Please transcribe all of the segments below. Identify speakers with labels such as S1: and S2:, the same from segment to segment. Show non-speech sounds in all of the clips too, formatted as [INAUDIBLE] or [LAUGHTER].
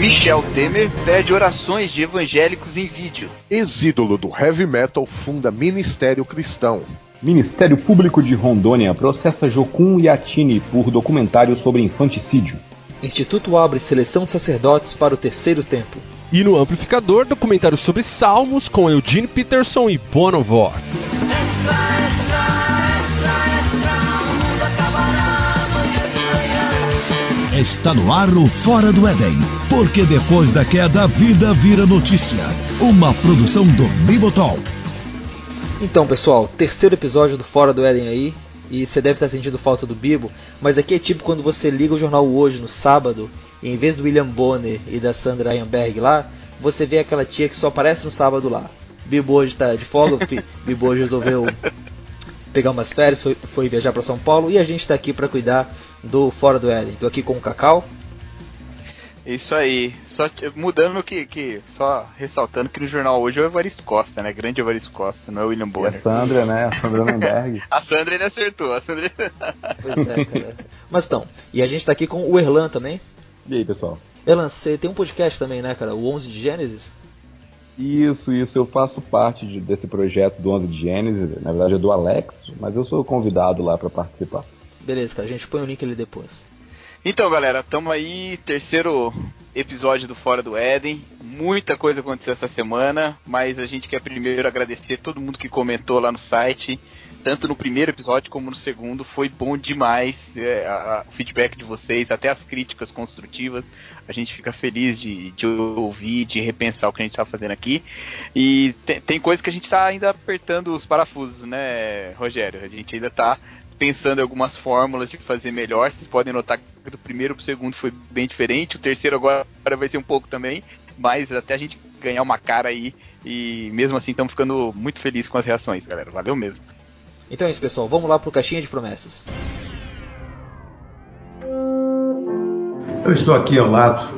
S1: Michel Temer pede orações de evangélicos em vídeo.
S2: Ex-ídolo do heavy metal funda Ministério Cristão.
S3: Ministério Público de Rondônia processa Jocum e Atini por documentário sobre infanticídio.
S4: Instituto abre seleção de sacerdotes para o terceiro tempo.
S5: E no amplificador, documentário sobre Salmos com Eugene Peterson e Bono Vox.
S6: Está no ar o Fora do Éden, porque depois da queda a vida vira notícia. Uma produção do Bibotalk.
S4: Então, pessoal, terceiro episódio do Fora do Éden aí. E você deve estar sentindo falta do Bibo, mas aqui é tipo quando você liga o jornal hoje no sábado, e em vez do William Bonner e da Sandra Ianberg lá, você vê aquela tia que só aparece no sábado lá. Bibo hoje tá de folga, [LAUGHS] Bibo hoje resolveu pegar umas férias, foi, foi viajar para São Paulo e a gente está aqui para cuidar do Fora do Éden. Tô aqui com o Cacau.
S1: Isso aí. Só mudando que, que. Só ressaltando que no jornal hoje é o Evaristo Costa, né? Grande Evaristo Costa, não é o William Bonner.
S3: E a Sandra, né? A Sandra Menberg. [LAUGHS]
S1: a Sandra ele acertou, a Sandra. [LAUGHS]
S4: pois é, cara. Mas então, e a gente tá aqui com o Erlan também.
S3: E aí, pessoal?
S4: Erlan, você tem um podcast também, né, cara? O 11 de Gênesis?
S3: Isso, isso. Eu faço parte de, desse projeto do 11 de Gênesis. Na verdade é do Alex, mas eu sou convidado lá para participar.
S4: Beleza, cara. A gente põe o link ali depois.
S1: Então, galera, estamos aí, terceiro episódio do Fora do Éden. Muita coisa aconteceu essa semana, mas a gente quer primeiro agradecer todo mundo que comentou lá no site, tanto no primeiro episódio como no segundo. Foi bom demais é, a, a, o feedback de vocês, até as críticas construtivas. A gente fica feliz de, de ouvir, de repensar o que a gente está fazendo aqui. E tem, tem coisa que a gente está ainda apertando os parafusos, né, Rogério? A gente ainda está pensando em algumas fórmulas de fazer melhor. Vocês podem notar que do primeiro pro segundo foi bem diferente. O terceiro agora vai ser um pouco também. Mas até a gente ganhar uma cara aí. E mesmo assim estamos ficando muito felizes com as reações, galera. Valeu mesmo.
S4: Então é isso, pessoal. Vamos lá pro Caixinha de Promessas.
S7: Eu estou aqui ao lado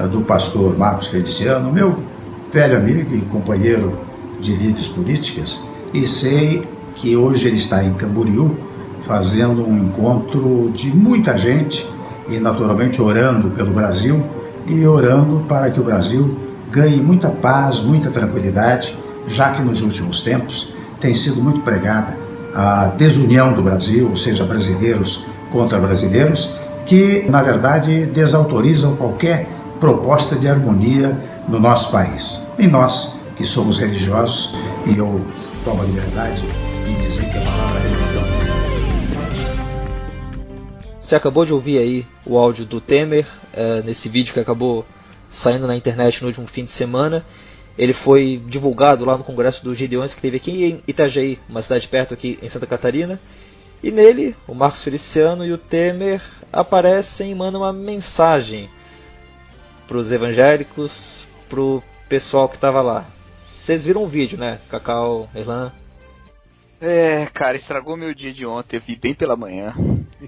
S7: uh, do pastor Marcos Feliciano, meu velho amigo e companheiro de lides políticas, e sei que hoje ele está em Camboriú fazendo um encontro de muita gente e naturalmente orando pelo Brasil e orando para que o Brasil ganhe muita paz, muita tranquilidade, já que nos últimos tempos tem sido muito pregada a desunião do Brasil, ou seja, brasileiros contra brasileiros, que na verdade desautorizam qualquer proposta de harmonia no nosso país. E nós, que somos religiosos, e eu tomo a liberdade de dizer que a palavra religião
S4: você acabou de ouvir aí o áudio do Temer é, nesse vídeo que acabou saindo na internet no último fim de semana. Ele foi divulgado lá no Congresso dos Gideões que teve aqui em Itajaí, uma cidade perto aqui em Santa Catarina. E nele, o Marcos Feliciano e o Temer aparecem e mandam uma mensagem para os evangélicos, para o pessoal que estava lá. Vocês viram o vídeo, né? Cacau, Erlan?
S1: É, cara, estragou meu dia de ontem. Eu vi bem pela manhã.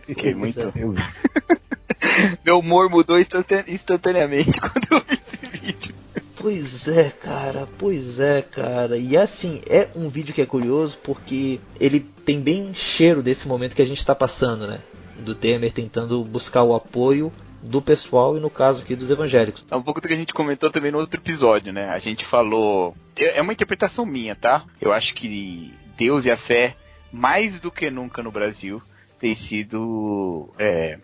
S1: Fiquei muito. [LAUGHS] meu humor mudou instantaneamente [LAUGHS] quando eu vi esse vídeo.
S4: Pois é, cara, pois é, cara. E assim, é um vídeo que é curioso porque ele tem bem cheiro desse momento que a gente está passando, né? Do Temer tentando buscar o apoio do pessoal e no caso aqui dos evangélicos.
S1: É um pouco do que a gente comentou também no outro episódio, né? A gente falou. É uma interpretação minha, tá? Eu acho que Deus e a fé, mais do que nunca no Brasil, tem sido. É,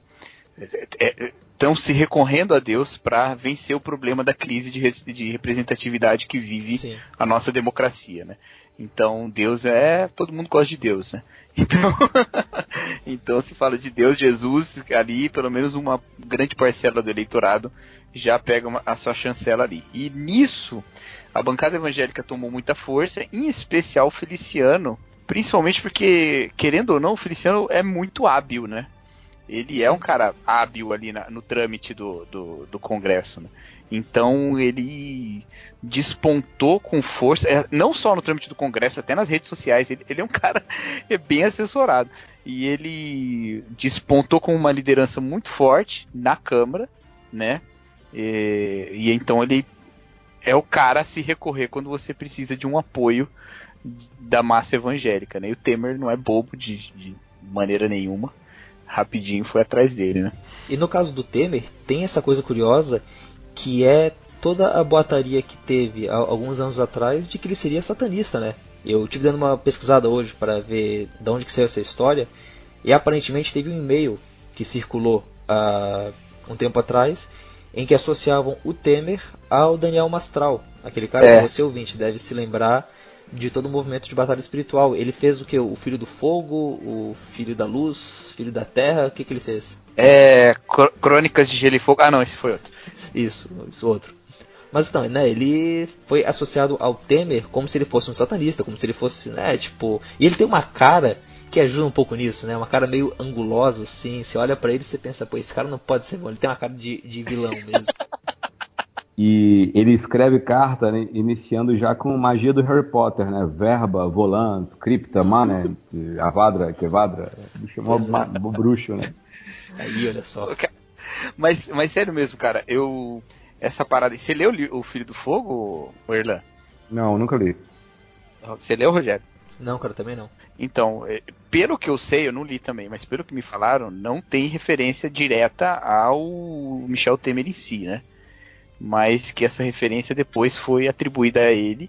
S1: é, estão se recorrendo a Deus para vencer o problema da crise de, de representatividade que vive Sim. a nossa democracia, né? Então Deus é todo mundo gosta de Deus, né? [LAUGHS] Então, [LAUGHS] então se fala de Deus, Jesus ali, pelo menos uma grande parcela do eleitorado já pega uma, a sua chancela ali. E nisso a bancada evangélica tomou muita força, em especial Feliciano, principalmente porque, querendo ou não, o Feliciano é muito hábil, né? Ele é um cara hábil ali na, no trâmite do, do, do Congresso, né? Então ele despontou com força, é, não só no trâmite do Congresso, até nas redes sociais. Ele, ele é um [LAUGHS] cara é bem assessorado. E ele despontou com uma liderança muito forte na Câmara, né? E, e então ele é o cara a se recorrer quando você precisa de um apoio da massa evangélica, né? E o Temer não é bobo de, de maneira nenhuma. Rapidinho foi atrás dele, né?
S4: E no caso do Temer, tem essa coisa curiosa que é toda a boataria que teve há alguns anos atrás de que ele seria satanista, né? Eu tive dando uma pesquisada hoje para ver de onde que saiu essa história e aparentemente teve um e-mail que circulou há um tempo atrás em que associavam o Temer ao Daniel Mastral, aquele cara
S1: É.
S4: que você ouvinte deve se lembrar de todo o movimento de batalha espiritual. Ele fez o que? O Filho do Fogo, o Filho da Luz, Filho da Terra, o que, que ele fez?
S1: É. Crônicas de Gelo e Fogo. Ah, não, esse foi outro.
S4: Isso, isso outro. Mas então, né, ele foi associado ao Temer como se ele fosse um satanista, como se ele fosse, né, tipo... E ele tem uma cara que ajuda um pouco nisso, né, uma cara meio angulosa, assim, você olha pra ele e você pensa, pô, esse cara não pode ser bom, ele tem uma cara de, de vilão mesmo. [LAUGHS]
S3: E ele escreve carta né, iniciando já com magia do Harry Potter, né? Verba, volans, cripta, mané, avadra, quevadra. É ma- mó bruxo, né?
S4: Aí, olha só.
S1: Mas, mas sério mesmo, cara, eu. Essa parada. Você leu o Filho do Fogo, Erlan?
S3: Não, nunca li.
S1: Você leu, Rogério?
S4: Não, cara, também não.
S1: Então, é, pelo que eu sei, eu não li também, mas pelo que me falaram, não tem referência direta ao Michel Temer em si, né? Mas que essa referência depois foi atribuída a ele.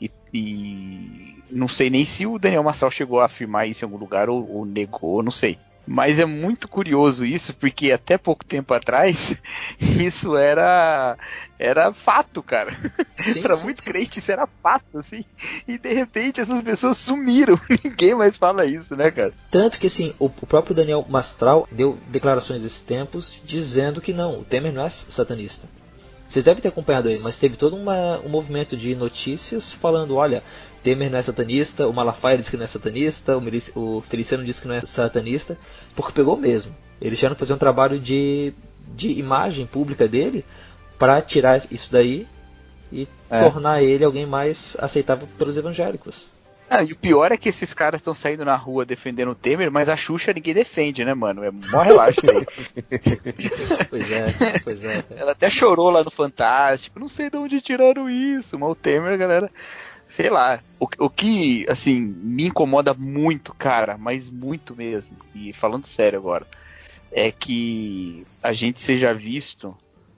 S1: E, e não sei nem se o Daniel Massal chegou a afirmar isso em algum lugar ou, ou negou, não sei. Mas é muito curioso isso, porque até pouco tempo atrás [LAUGHS] isso era era fato, cara. [LAUGHS]
S4: Sim,
S1: muito
S4: sim.
S1: crente isso era fato, assim. E de repente essas pessoas sumiram. [LAUGHS] Ninguém mais fala isso, né, cara?
S4: Tanto que, assim, o, o próprio Daniel Mastral deu declarações esses tempos dizendo que não, o Temer não é satanista. Vocês devem ter acompanhado aí, mas teve todo uma, um movimento de notícias falando, olha, Temer não é satanista, o Malafaia disse que não é satanista, o, Feliciano disse que não é satanista, porque pegou mesmo. Eles tiveram que fazer um trabalho de, de imagem pública dele para tirar isso daí e
S1: É.
S4: tornar ele alguém mais aceitável pelos evangélicos.
S1: Ah, e o pior é que esses caras estão saindo na rua defendendo o Temer, mas a Xuxa ninguém defende, né, mano? É mó relaxo isso aí. [LAUGHS]
S4: Pois é, pois é.
S1: Ela até chorou lá no Fantástico. Não sei de onde tiraram isso, mas o Temer, galera. Sei lá. O, o que, assim, me incomoda muito, cara, mas muito mesmo. E falando sério agora, é que a gente seja visto,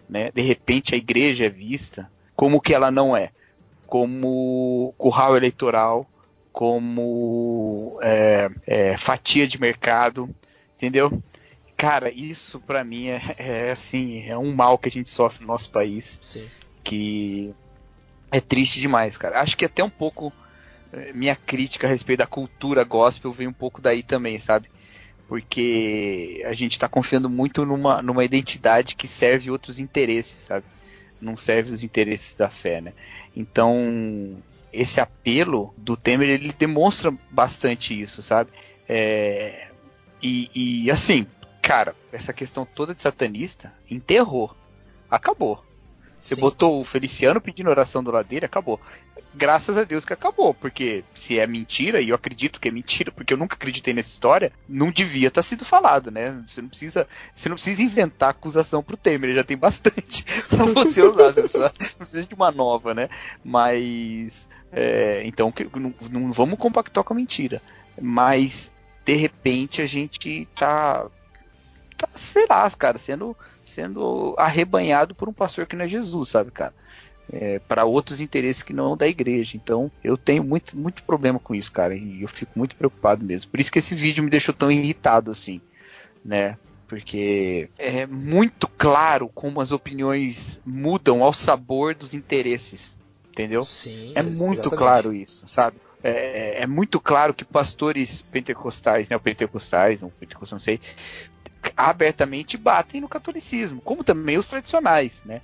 S1: né? De repente a igreja é vista como que ela não é. Como curral eleitoral, como é, é, fatia de mercado, entendeu? Cara, isso pra mim é, [LAUGHS] é assim, é um mal que a gente sofre no nosso país,
S4: Sim.
S1: que é triste demais, cara. Acho que até um pouco eh, minha crítica a respeito da cultura gospel vem um pouco daí também, sabe? Porque a gente tá confiando muito numa, numa identidade que serve outros interesses, sabe? Não serve os interesses da fé, né? Então, esse apelo do Temer, ele demonstra bastante isso, sabe? É, e, e, assim, cara, essa questão toda de satanista enterrou. Acabou. Você
S4: Sim.
S1: botou o Feliciano pedindo oração do lado dele, acabou. Graças a Deus que acabou, porque se é mentira, e eu acredito que é mentira, porque eu nunca acreditei nessa história, não devia estar sido falado, né? Você não precisa, você não precisa inventar acusação pro Temer, ele já tem [LAUGHS] bastante pra você usar, você não precisa, não precisa de uma nova, né? Mas é, então que- não, não vamos compactuar com a mentira. Mas de repente a gente tá, tá sei lá, cara, sendo sendo arrebanhado por um pastor que não é Jesus, sabe, cara? É, para outros interesses que não da igreja. Então, eu tenho muito, muito problema com isso, cara, e eu fico muito preocupado mesmo. Por isso que esse vídeo me deixou tão irritado assim, né? Porque é muito claro como as opiniões mudam ao sabor dos interesses, entendeu?
S4: Sim,
S1: É muito
S4: exatamente.
S1: claro isso, sabe? É, é muito claro que pastores pentecostais, né, pentecostais, não pentecostais, não sei, abertamente batem no catolicismo, como também os tradicionais, né?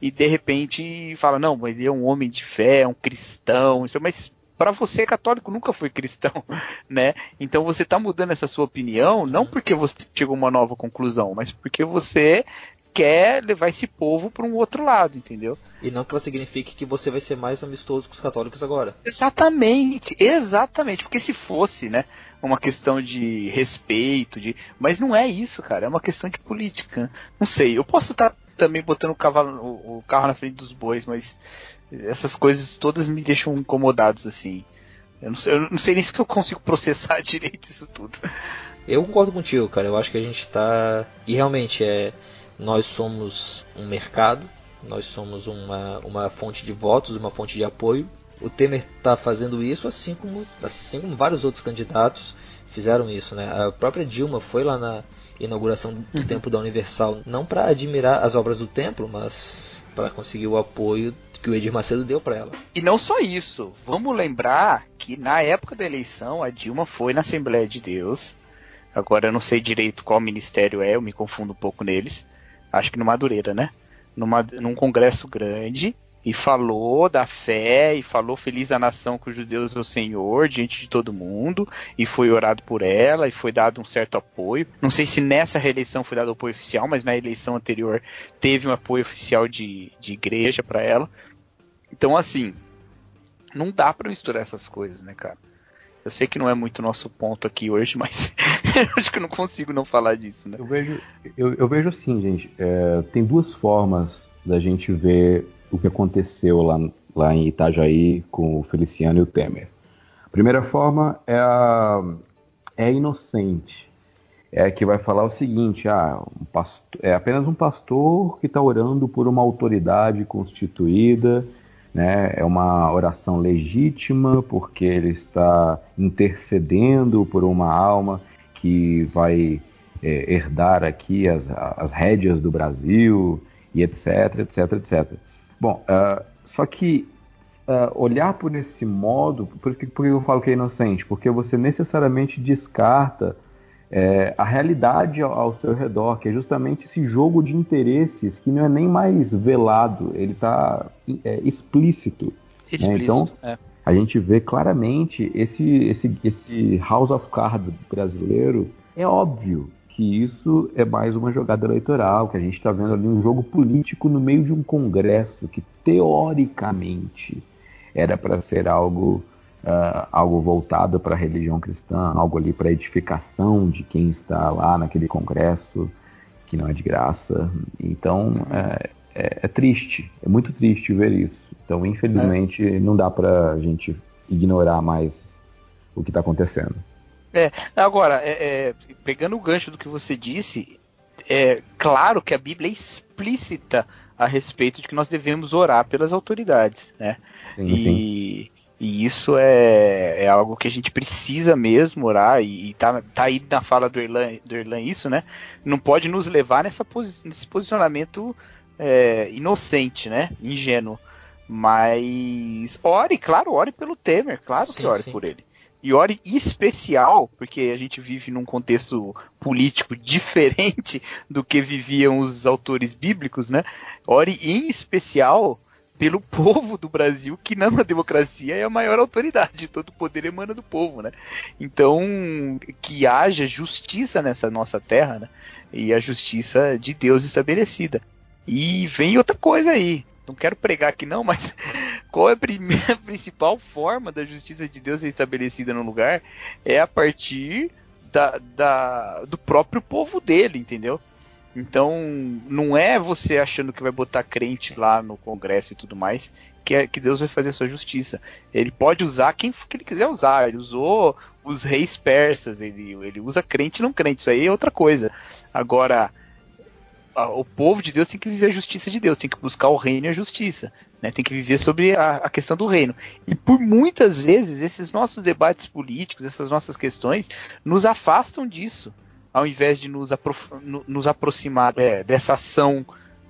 S1: E de repente fala, não, ele é um homem de fé, é um cristão, isso, mas para você católico nunca foi cristão, [LAUGHS] né? Então você tá mudando essa sua opinião não porque você chegou a uma nova conclusão, mas porque você quer levar esse povo para um outro lado, entendeu?
S4: E não que ela signifique que você vai ser mais amistoso com os católicos agora.
S1: Exatamente, exatamente. Porque se fosse, né, uma questão de respeito, de, mas não é isso, cara. É uma questão de política. Não sei. Eu posso estar também botando o cavalo, o, o carro na frente dos bois, mas essas coisas todas me deixam incomodados assim. Eu não sei, eu não sei nem se eu consigo processar [LAUGHS] direito isso tudo.
S4: Eu concordo contigo, cara. Eu acho que a gente tá. E realmente é. Nós somos um mercado nós somos uma, uma fonte de votos, uma fonte de apoio. O Temer está fazendo isso, assim como, assim como vários outros candidatos fizeram isso. Né? A própria Dilma foi lá na inauguração do uhum. Templo da Universal, não para admirar as obras do templo, mas para conseguir o apoio que o Edir Macedo deu para ela.
S1: E não só isso, vamos lembrar que na época da eleição a Dilma foi na Assembleia de Deus. Agora eu não sei direito qual ministério é, eu me confundo um pouco neles. Acho que no Madureira, né? Numa, num congresso grande e falou da fé e falou feliz a nação que os judeus é o Senhor diante de todo mundo e foi orado por ela e foi dado um certo apoio. Não sei se nessa reeleição foi dado apoio oficial, mas na eleição anterior teve um apoio oficial de, de igreja para ela. Então, assim, não dá para misturar essas coisas, né, cara? Eu sei que não é muito nosso ponto aqui hoje, mas [LAUGHS] acho que eu não consigo não falar disso, né?
S3: Eu vejo, eu, eu vejo assim, gente. É, tem duas formas da gente ver o que aconteceu lá, lá em Itajaí com o Feliciano e o Temer. A primeira forma é a, é a inocente. É que vai falar o seguinte: ah, um é apenas um pastor que está orando por uma autoridade constituída né? É uma oração legítima porque ele está intercedendo por uma alma que vai é, herdar aqui as, as rédeas do Brasil e etc, etc, etc. Bom, uh, só que uh, olhar por esse modo, por que, por que eu falo que é inocente? Porque você necessariamente descarta é, a realidade ao, ao, seu redor, que é justamente esse jogo de interesses que não é nem mais velado, ele está é, explícito.
S1: Explícito, né?
S3: Então,
S1: é.
S3: a gente vê claramente esse, esse, esse House of Cards brasileiro. É óbvio que isso é mais uma jogada eleitoral, que a gente está vendo ali um jogo político no meio de um congresso que, teoricamente, era para ser algo uh, algo voltado para a religião cristã, algo ali para edificação de quem está lá naquele congresso, que não é de graça. Então é, é, é triste, é muito triste ver isso. Então, infelizmente, é. não dá para a gente ignorar mais o que está acontecendo.
S1: É, agora, é, é, pegando o gancho do que você disse, é claro que a Bíblia é explícita a respeito de que nós devemos orar pelas autoridades, né? Sim, e, sim. E isso é, é algo que a gente precisa mesmo orar, e, e tá, tá aí na fala do Erlan, do Erlan isso, né? Não pode nos levar nessa posi nesse posicionamento é, inocente, né? Ingênuo. Mas ore, claro, ore pelo Temer, claro sim, que ore sim. por ele. E ore em especial, porque a gente vive num contexto político [LAUGHS] diferente do que viviam os autores bíblicos, né? Ore em especial pelo [LAUGHS] povo do Brasil, que na democracia é a maior autoridade, todo o poder emana do povo, né? Então, que haja justiça nessa nossa terra, né? E a justiça de Deus estabelecida. E vem outra coisa aí. Não quero pregar aqui não, mas [LAUGHS] qual é a primeira [LAUGHS] principal forma da justiça de Deus ser estabelecida no lugar? É a partir da, da, do próprio povo dele, entendeu? Então, não é você achando que vai botar crente lá no Congresso e tudo mais que, é, que Deus vai fazer a sua justiça. Ele pode usar quem que ele quiser usar. Ele usou os reis persas, ele, ele usa crente e não crente. Isso aí é outra coisa. Agora, o povo de Deus tem que viver a justiça de Deus, tem que buscar o reino e a justiça. Né? Tem que viver sobre a, a questão do reino. E por muitas vezes, esses nossos debates políticos, essas nossas questões, nos afastam disso ao invés de nos, nos aproximar é, dessa ação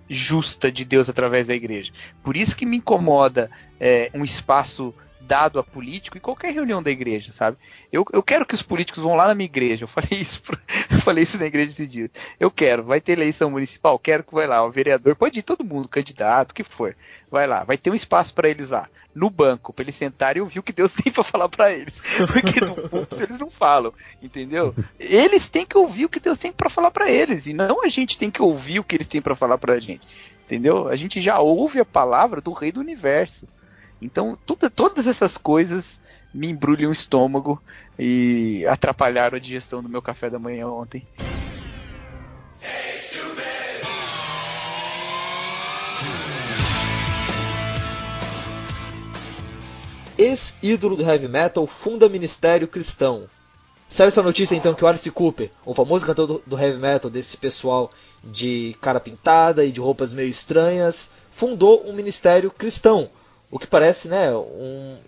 S1: justa de Deus através da igreja. Por isso que me incomoda é, um espaço dado a político em qualquer reunião da igreja, sabe? Eu, eu quero que os políticos vão lá na minha igreja. Eu falei isso, [LAUGHS] eu falei isso na igreja esses dias. Eu quero, vai ter eleição municipal, quero que vai lá, o vereador, pode ir todo mundo, candidato, que for. Vai lá, vai ter um espaço para eles lá, no banco, para eles sentarem e ouvir o que Deus [LAUGHS] tem para falar para eles. Porque no púlpito eles não falam, entendeu? Eles têm que ouvir o que Deus tem para falar para eles, e não a gente tem que ouvir o que eles têm para falar pra gente. Entendeu? A gente já ouve a palavra do rei do universo. Então, tudo, todas essas coisas me embrulham o estômago e atrapalharam a digestão do meu café da manhã ontem.
S4: Ex-ídolo do heavy metal funda ministério cristão. Saiu essa notícia então que o Alice Cooper, o famoso cantor do, do heavy metal, desse pessoal de cara pintada e de roupas meio estranhas, fundou um ministério cristão. O que parece né, um,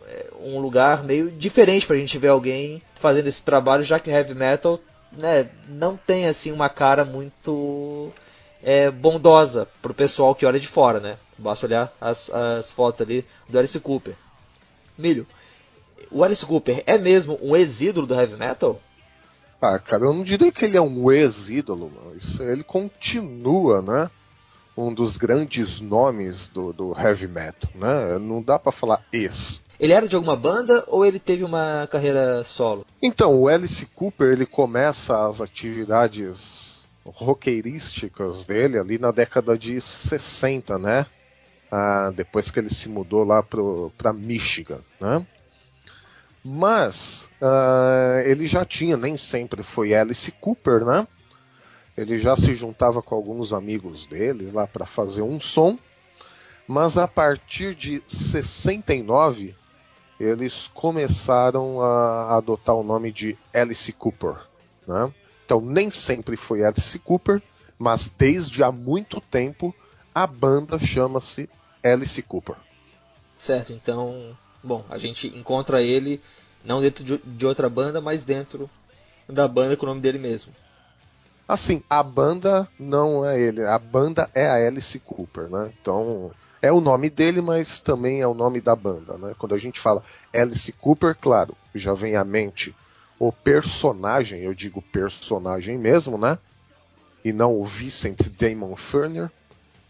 S4: um lugar meio diferente para a gente ver alguém fazendo esse trabalho, já que heavy metal né, não tem assim uma cara muito é, bondosa o pessoal que olha de fora. Né? Basta olhar as, as fotos ali do Alice Cooper. Milho, o Alice Cooper é mesmo um ex-ídolo do heavy metal?
S2: Ah, cara, eu não diria que ele é um ex-ídolo, mas ele continua, né? Um dos grandes nomes do, do heavy metal, né? Não dá para falar ex.
S4: Ele era de alguma banda ou ele teve uma carreira solo?
S2: Então, o Alice Cooper ele começa as atividades roqueirísticas dele ali na década de 60, né? Ah, depois que ele se mudou lá para Michigan, né? Mas uh, ele já tinha, nem sempre foi Alice Cooper, né? Ele já se juntava com alguns amigos deles lá para fazer um som. Mas a partir de 69, eles começaram a adotar o nome de Alice Cooper. Né? Então nem sempre foi Alice Cooper, mas desde há muito tempo a banda chama-se Alice Cooper.
S4: Certo, então Bom, a gente encontra ele não dentro de, de outra banda, mas dentro da banda com o nome dele mesmo.
S2: Assim, a banda não é ele, a banda é a Alice Cooper, né? Então, é o nome dele, mas também é o nome da banda, né? Quando a gente fala Alice Cooper, claro, já vem à mente o personagem, eu digo personagem mesmo, né? E não o Vincent Damon Furner,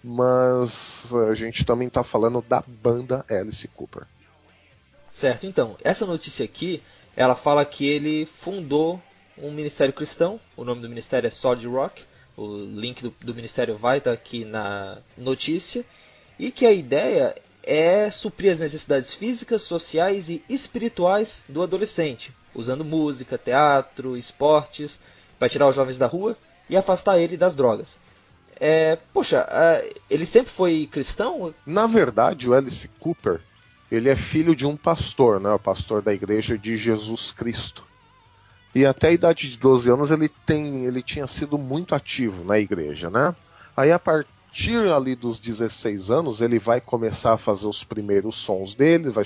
S2: mas a gente também está falando da banda Alice Cooper.
S4: Certo, então, essa notícia aqui, ela fala que ele fundou um ministério cristão, o nome do ministério é Solid Rock, o link do, do ministério vai estar aqui na notícia, e que a ideia é suprir as necessidades físicas, sociais e espirituais do adolescente, usando música, teatro, esportes, para tirar os jovens da rua e afastar ele das drogas. É, poxa, ele sempre foi cristão?
S2: Na verdade, o Alice Cooper ele é filho de um pastor, né, o pastor da igreja de Jesus Cristo. E até a idade de 12 anos ele, tem, ele tinha sido muito ativo na igreja, né? Aí a partir ali dos 16 anos ele vai começar a fazer os primeiros sons dele, vai,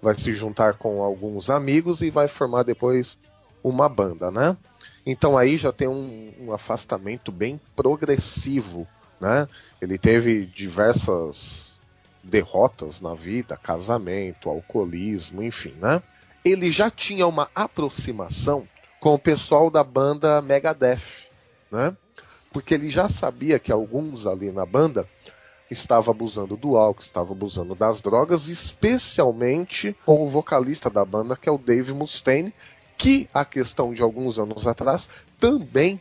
S2: vai se juntar com alguns amigos e vai formar depois uma banda, né? Então aí já tem um, um afastamento bem progressivo, né? Ele teve diversas derrotas na vida, casamento, alcoolismo, enfim, né? Ele já tinha uma aproximação com o pessoal da banda Megadeth, né? Porque ele já sabia que alguns ali na banda estavam abusando do álcool, estavam abusando das drogas, especialmente com o vocalista da banda, que é o Dave Mustaine, que a questão de alguns anos atrás também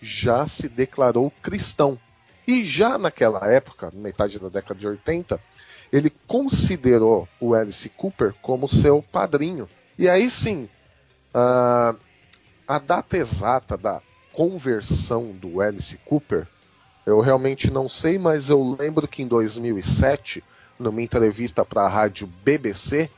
S2: já se declarou cristão. E já naquela época, metade da década de 80, ele considerou o Alice Cooper como seu padrinho. E aí sim, uh, a data exata da conversão do Alice Cooper, eu realmente não sei, mas eu lembro que em 2007, numa entrevista para a rádio BBC,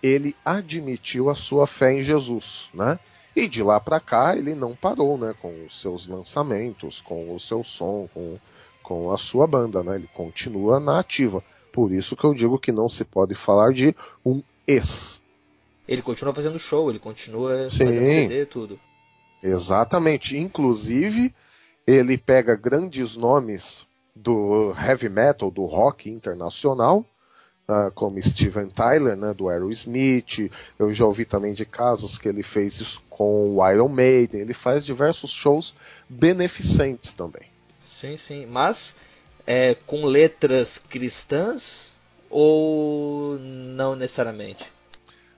S2: ele admitiu a sua fé em Jesus, né? E de lá para cá ele não parou, né, com os seus lançamentos, com o seu som, com, com a sua banda, né? Ele continua na ativa. Por isso que eu digo que não se pode falar de um ex.
S4: Ele continua fazendo show, ele continua Sim. fazendo CD tudo.
S2: Exatamente. Inclusive, ele pega grandes nomes do heavy metal, do rock internacional, uh, como Steven Tyler, né, do Aerosmith. Eu já ouvi também de casos que ele fez isso com o Iron Maiden. Ele faz diversos shows beneficentes também.
S4: Sim, sim. Mas é, com letras cristãs ou não necessariamente?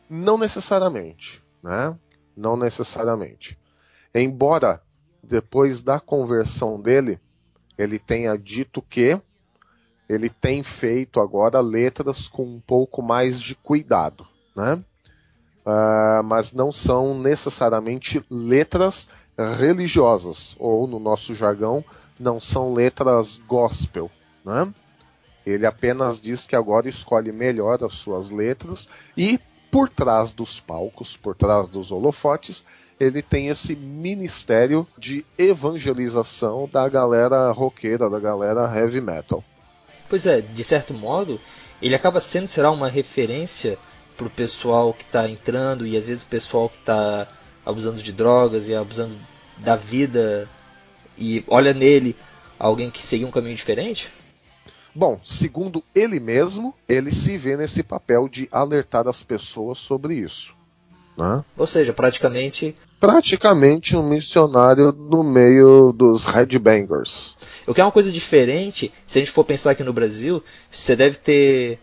S2: Não necessariamente, né? Não necessariamente. Embora depois da conversão dele, ele tenha dito que ele tem feito agora letras com um pouco mais de cuidado, né? Uh, mas não são necessariamente letras religiosas, ou no nosso jargão, não são letras gospel, né? Ele apenas diz que agora escolhe melhor as suas letras e por trás dos palcos, por trás dos holofotes, ele tem esse ministério de evangelização da galera roqueira, da galera heavy metal.
S4: Pois é, de certo modo, ele acaba sendo, será uma referência pro pessoal que está entrando e às vezes o pessoal que está abusando de drogas e abusando da vida e olha nele alguém que seguiu um caminho diferente?
S2: Bom, segundo ele mesmo, ele se vê nesse papel de alertar as pessoas sobre isso. Né?
S4: Ou seja, praticamente.
S2: Praticamente um missionário no meio dos headbangers.
S4: O que é uma coisa diferente, se a gente for pensar aqui no Brasil, você deve ter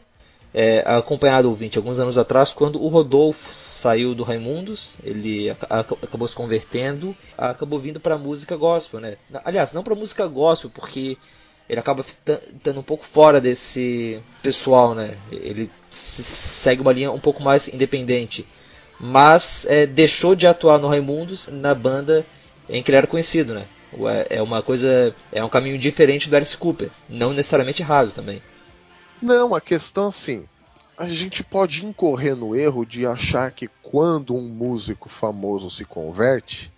S4: é, acompanhado o ouvinte alguns anos atrás, quando o Rodolfo saiu do Raimundos, ele acabou se convertendo, acabou vindo para música gospel, né? Aliás, não para música gospel, porque ele acaba estando um pouco fora desse pessoal, né? Ele segue uma linha um pouco mais independente. Mas é, deixou de atuar no Raimundos na banda em que ele era conhecido, né? É uma coisa. É um caminho diferente do Alice Cooper. Não necessariamente errado também.
S2: Não, a questão assim. A gente pode incorrer no erro de achar que quando um músico famoso se converte,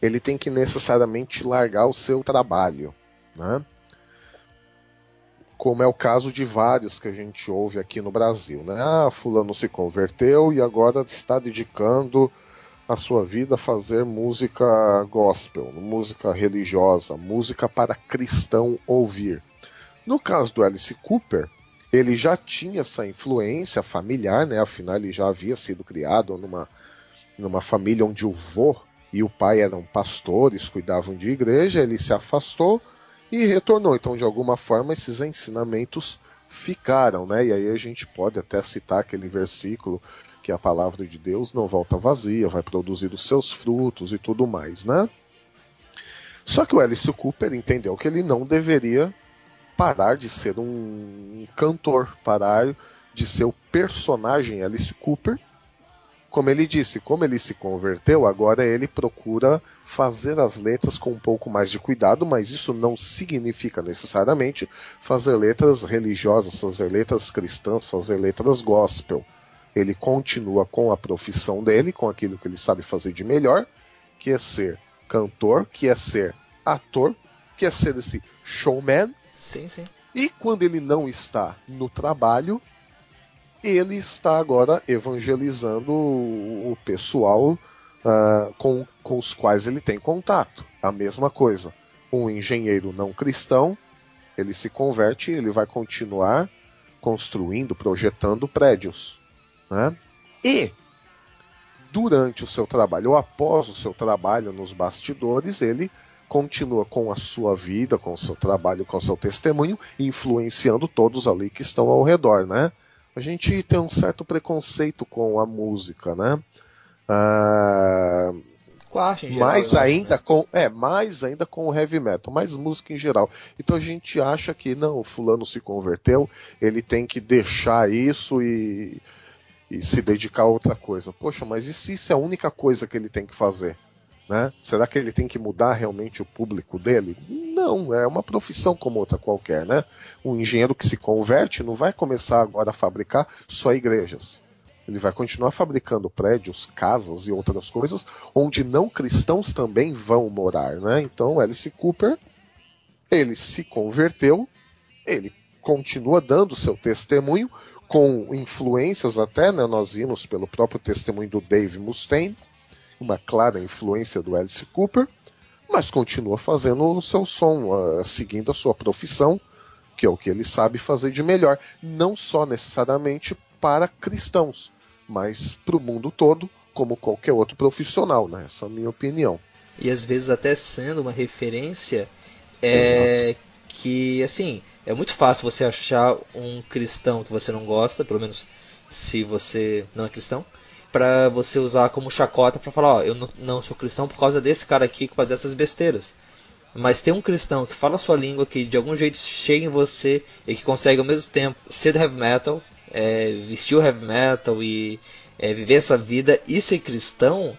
S2: ele tem que necessariamente largar o seu trabalho. Né? Como é o caso de vários que a gente ouve aqui no Brasil, né? Ah, fulano se converteu e agora está dedicando a sua vida a fazer música gospel, música religiosa, música para cristão ouvir. No caso do Alice Cooper, ele já tinha essa influência familiar, né? Afinal, ele já havia sido criado numa, numa família onde o vô e o pai eram pastores, cuidavam de igreja, ele se afastou e retornou. Então, de alguma forma, esses ensinamentos ficaram, né? E aí a gente pode até citar aquele versículo que a palavra de Deus não volta vazia, vai produzir os seus frutos e tudo mais, né? Só que o Alice Cooper entendeu que ele não deveria parar de ser um cantor, parar de ser o personagem Alice Cooper como ele disse, como ele se converteu, agora ele procura fazer as letras com um pouco mais de cuidado, mas isso não significa necessariamente fazer letras religiosas, fazer letras cristãs, fazer letras gospel. Ele continua com a profissão dele, com aquilo que ele sabe fazer de melhor, que é ser cantor, que é ser ator, que é ser esse showman.
S4: Sim, sim.
S2: E quando ele não está no trabalho, ele está agora evangelizando o pessoal uh, com, com os quais ele tem contato. A mesma coisa. Um engenheiro não cristão, ele se converte, ele vai continuar construindo, projetando prédios. Né? E durante o seu trabalho, ou após o seu trabalho nos bastidores, ele continua com a sua vida, com o seu trabalho, com o seu testemunho, influenciando todos ali que estão ao redor, né? A gente tem um certo preconceito com a música, né? Ah,
S4: geral,
S2: mais ainda né? com é mais ainda com o heavy metal, mais música em geral. Então a gente acha que não, o fulano se converteu, ele tem que deixar isso e, e se dedicar a outra coisa. Poxa, mas e se isso é a única coisa que ele tem que fazer? Né? Será que ele tem que mudar realmente o público dele? Não, é uma profissão como outra qualquer. Né? Um engenheiro que se converte não vai começar agora a fabricar só igrejas. Ele vai continuar fabricando prédios, casas e outras coisas onde não cristãos também vão morar. Né? Então, Alice Cooper, ele se converteu, ele continua dando seu testemunho com influências até, né, nós vimos pelo próprio testemunho do Dave Mustaine, uma clara influência do Alice Cooper, mas continua fazendo o seu som, uh, seguindo a sua profissão, que é o que ele sabe fazer de melhor, não só necessariamente para cristãos, mas para o mundo todo, como qualquer outro profissional, né? Essa é a minha opinião.
S4: E às vezes até sendo uma referência é, que, assim, é muito fácil você achar um cristão que você não gosta, pelo menos se você não é cristão, para você usar como chacota para falar, ó, eu não, sou cristão por causa desse cara aqui que faz essas besteiras. Mas tem um cristão que fala a sua língua, que de algum jeito chega em você e que consegue ao mesmo tempo ser heavy metal, é, vestir o heavy metal e é, viver essa vida e ser cristão,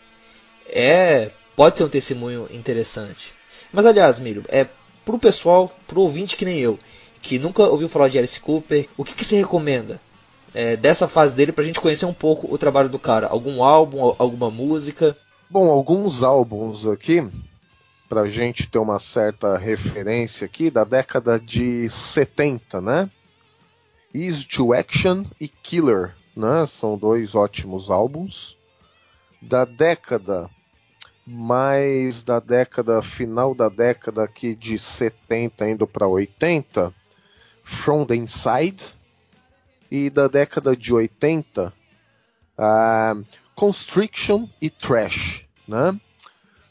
S4: é pode ser um testemunho interessante. Mas aliás, Milho, é pro pessoal, pro ouvinte que nem eu, que nunca ouviu falar de Alice Cooper, o que, que você recomenda? É, dessa fase dele pra gente conhecer um pouco o trabalho do cara? Algum álbum, alguma música?
S2: Bom, alguns álbuns aqui, pra gente ter uma certa referência aqui, da década de 70, né? Easy to Action e Killer, né? São dois ótimos álbuns. Da década, mais da década, final da década aqui de 70 indo para 80, From the Inside. E da década de 80, uh, Constriction e Trash, né?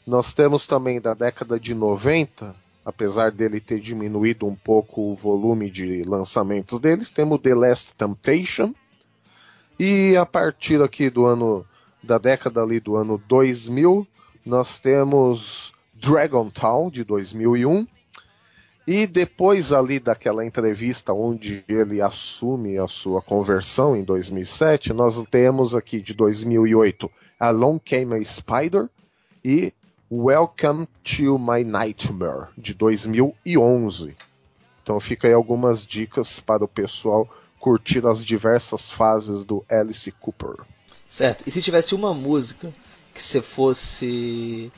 S2: Nós temos também da década de 90, apesar dele ter diminuído um pouco o volume de lançamentos deles, temos The Last Temptation. E a partir aqui do ano da década ali do ano 2000, nós temos Dragon Town de 2001. E depois ali daquela entrevista onde ele assume a sua conversão em 2007, nós temos aqui de 2008 Along Came a Spider e Welcome to My Nightmare, de 2011. Então fica aí algumas dicas para o pessoal curtir as diversas fases do Alice Cooper.
S4: Certo. E se tivesse uma música que você fosse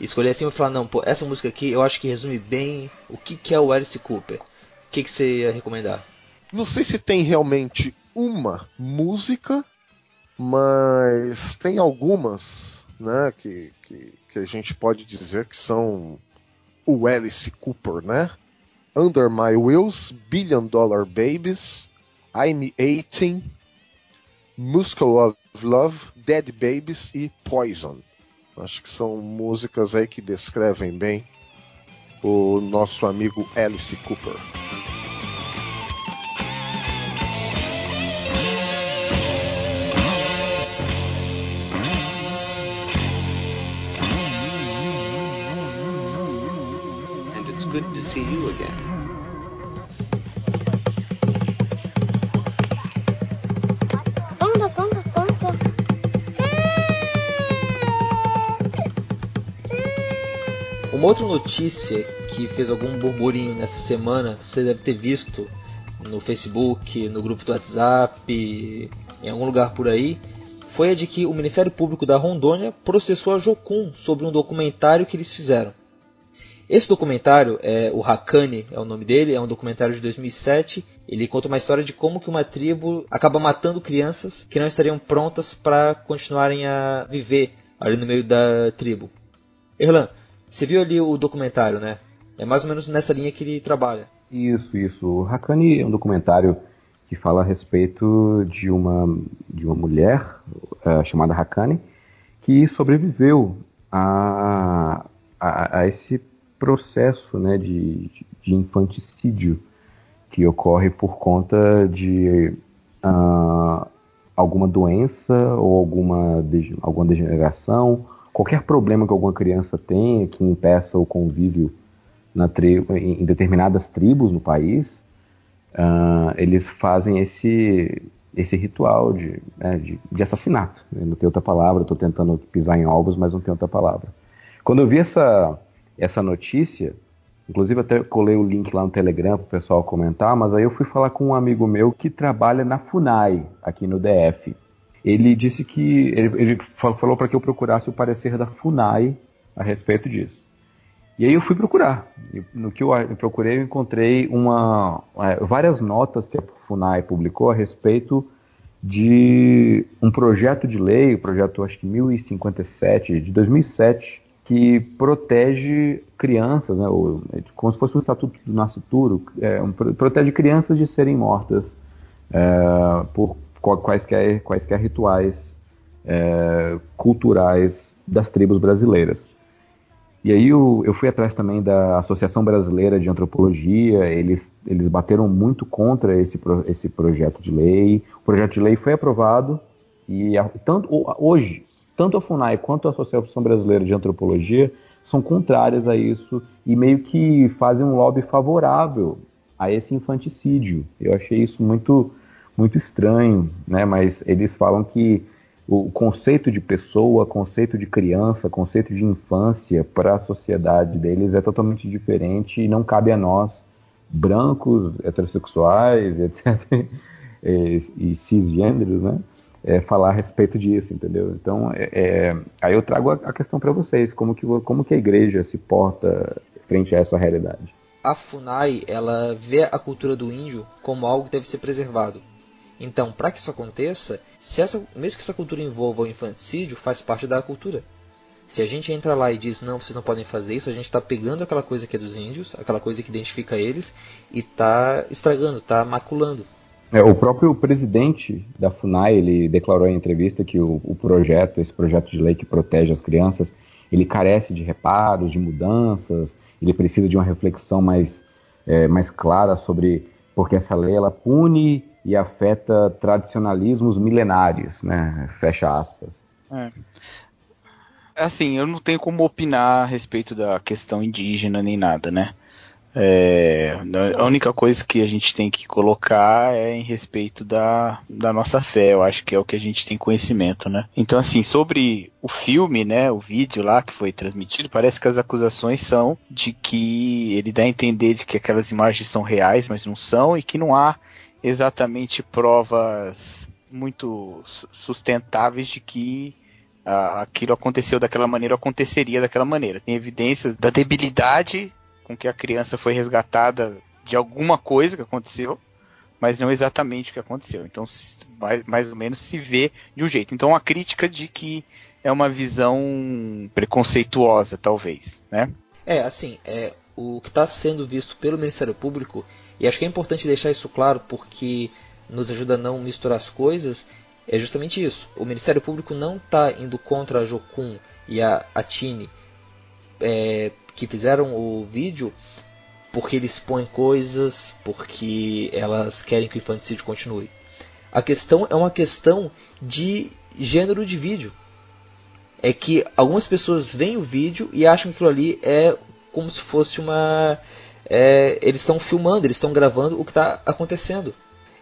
S4: escolher assim e falar, não, pô, essa música aqui eu acho que resume bem o que, que é o Alice Cooper. O que, que você ia recomendar?
S2: Não sei se tem realmente uma música, mas tem algumas, né, que, que que a gente pode dizer que são o Alice Cooper, né? Under My Wheels, Billion Dollar Babies, I'm 18, Muscle of Love, Dead Babies e Poison. Acho que são músicas aí que descrevem bem o nosso amigo Alice Cooper.
S8: good to see you again.
S4: Uma outra notícia que fez algum burburinho nessa semana, você deve ter visto no Facebook, no grupo do WhatsApp, em algum lugar por aí, foi a de que o Ministério Público da Rondônia processou a Jocum sobre um documentário que eles fizeram. Esse documentário, é, o Hakani é o nome dele, é um documentário de 2007. Ele conta uma história de como que uma tribo acaba matando crianças que não estariam prontas para continuarem a viver ali no meio da tribo. Erlan, você viu ali o documentário, né? É mais ou menos nessa linha que ele trabalha.
S3: Isso, isso. O Hakani é um documentário que fala a respeito de uma, de uma mulher uh, chamada Hakani que sobreviveu a, a, a esse processo né, de, de infanticídio que ocorre por conta de uh, alguma doença ou alguma, alguma degeneração, qualquer problema que alguma criança tenha que impeça o convívio em, em determinadas tribos no país, uh, eles fazem esse, esse ritual de, né, de, de, assassinato. Não tem outra palavra, estou tentando pisar em ovos, mas não tem outra palavra. Quando eu vi essa, essa notícia, inclusive até colei o link lá no Telegram para o pessoal comentar, mas aí eu fui falar com um amigo meu que trabalha na FUNAI, aqui no DF. Ele disse que. Ele, ele falou para que eu procurasse o parecer da FUNAI a respeito disso. E aí eu fui procurar. No que eu procurei, eu encontrei uma, é, várias notas que a FUNAI publicou a respeito de um projeto de lei, o projeto acho que 1057 de 2007, que protege crianças, né, ou, como se fosse um estatuto do nascituro, é, um, protege crianças de serem mortas é, por quaisquer, quaisquer rituais é, culturais das tribos brasileiras. E aí eu, eu, fui atrás também da Associação Brasileira de Antropologia, eles, eles bateram muito contra esse, esse projeto de lei. O projeto de lei foi aprovado e tanto hoje tanto a FUNAI quanto a Associação Brasileira de Antropologia são contrárias a isso e meio que fazem um lobby favorável a esse infanticídio. Eu achei isso muito, muito estranho, né? mas eles falam que o conceito de pessoa, conceito de criança, conceito de infância para a sociedade deles é totalmente diferente e não cabe a nós, brancos, heterossexuais, [LAUGHS] etc., e, e cisgêneros, né? é, falar a respeito disso, entendeu? Então, é, é aí eu trago a, a questão para vocês, como que, como que a igreja se porta frente a essa realidade.
S4: a FUNAI ela vê a cultura do índio como algo que deve ser preservado. Então, para que isso aconteça, essa, mesmo que essa cultura envolva o infanticídio, faz parte da cultura. Se a gente entra lá e diz, não, vocês não podem fazer isso, a gente está pegando aquela coisa que é dos índios, aquela coisa que identifica eles, e está estragando, está maculando.
S3: É, o próprio presidente da FUNAI, ele declarou em entrevista que o, o, projeto, esse projeto de lei que protege as crianças, ele carece de reparos, de mudanças, ele precisa de uma reflexão mais, é, mais clara sobre porque essa lei ela pune e afeta tradicionalismos milenares, né? Fecha aspas.
S1: É. Assim, eu não tenho como opinar a respeito da questão indígena nem nada, né? É, a única coisa que a gente tem que colocar é em respeito da, da nossa fé, eu acho que é o que a gente tem conhecimento, né? Então, assim, sobre o filme, né, o vídeo lá que foi transmitido, parece que as acusações são de que ele dá a entender de que aquelas imagens são reais, mas não são, e que não há exatamente provas muito sustentáveis de que aquilo aconteceu daquela maneira, aconteceria daquela maneira. Tem evidências da debilidade com que a criança foi resgatada de alguma coisa que aconteceu, mas não exatamente o que aconteceu. Então, mais, mais ou menos se vê de um jeito. Então, a crítica de que é uma visão preconceituosa, talvez, né?
S4: É, assim, é, o que está sendo visto pelo Ministério Público, e acho que é importante deixar isso claro porque nos ajuda a não misturar as coisas, é justamente isso. O Ministério Público não está indo contra a Jocum e a, a Tine é, que fizeram o vídeo porque eles põem coisas, porque elas querem que o infanticídio continue. A questão é uma questão de gênero de vídeo. É que algumas pessoas veem o vídeo e acham que aquilo ali é como se fosse uma. É, eles estão filmando, eles estão gravando o que está acontecendo.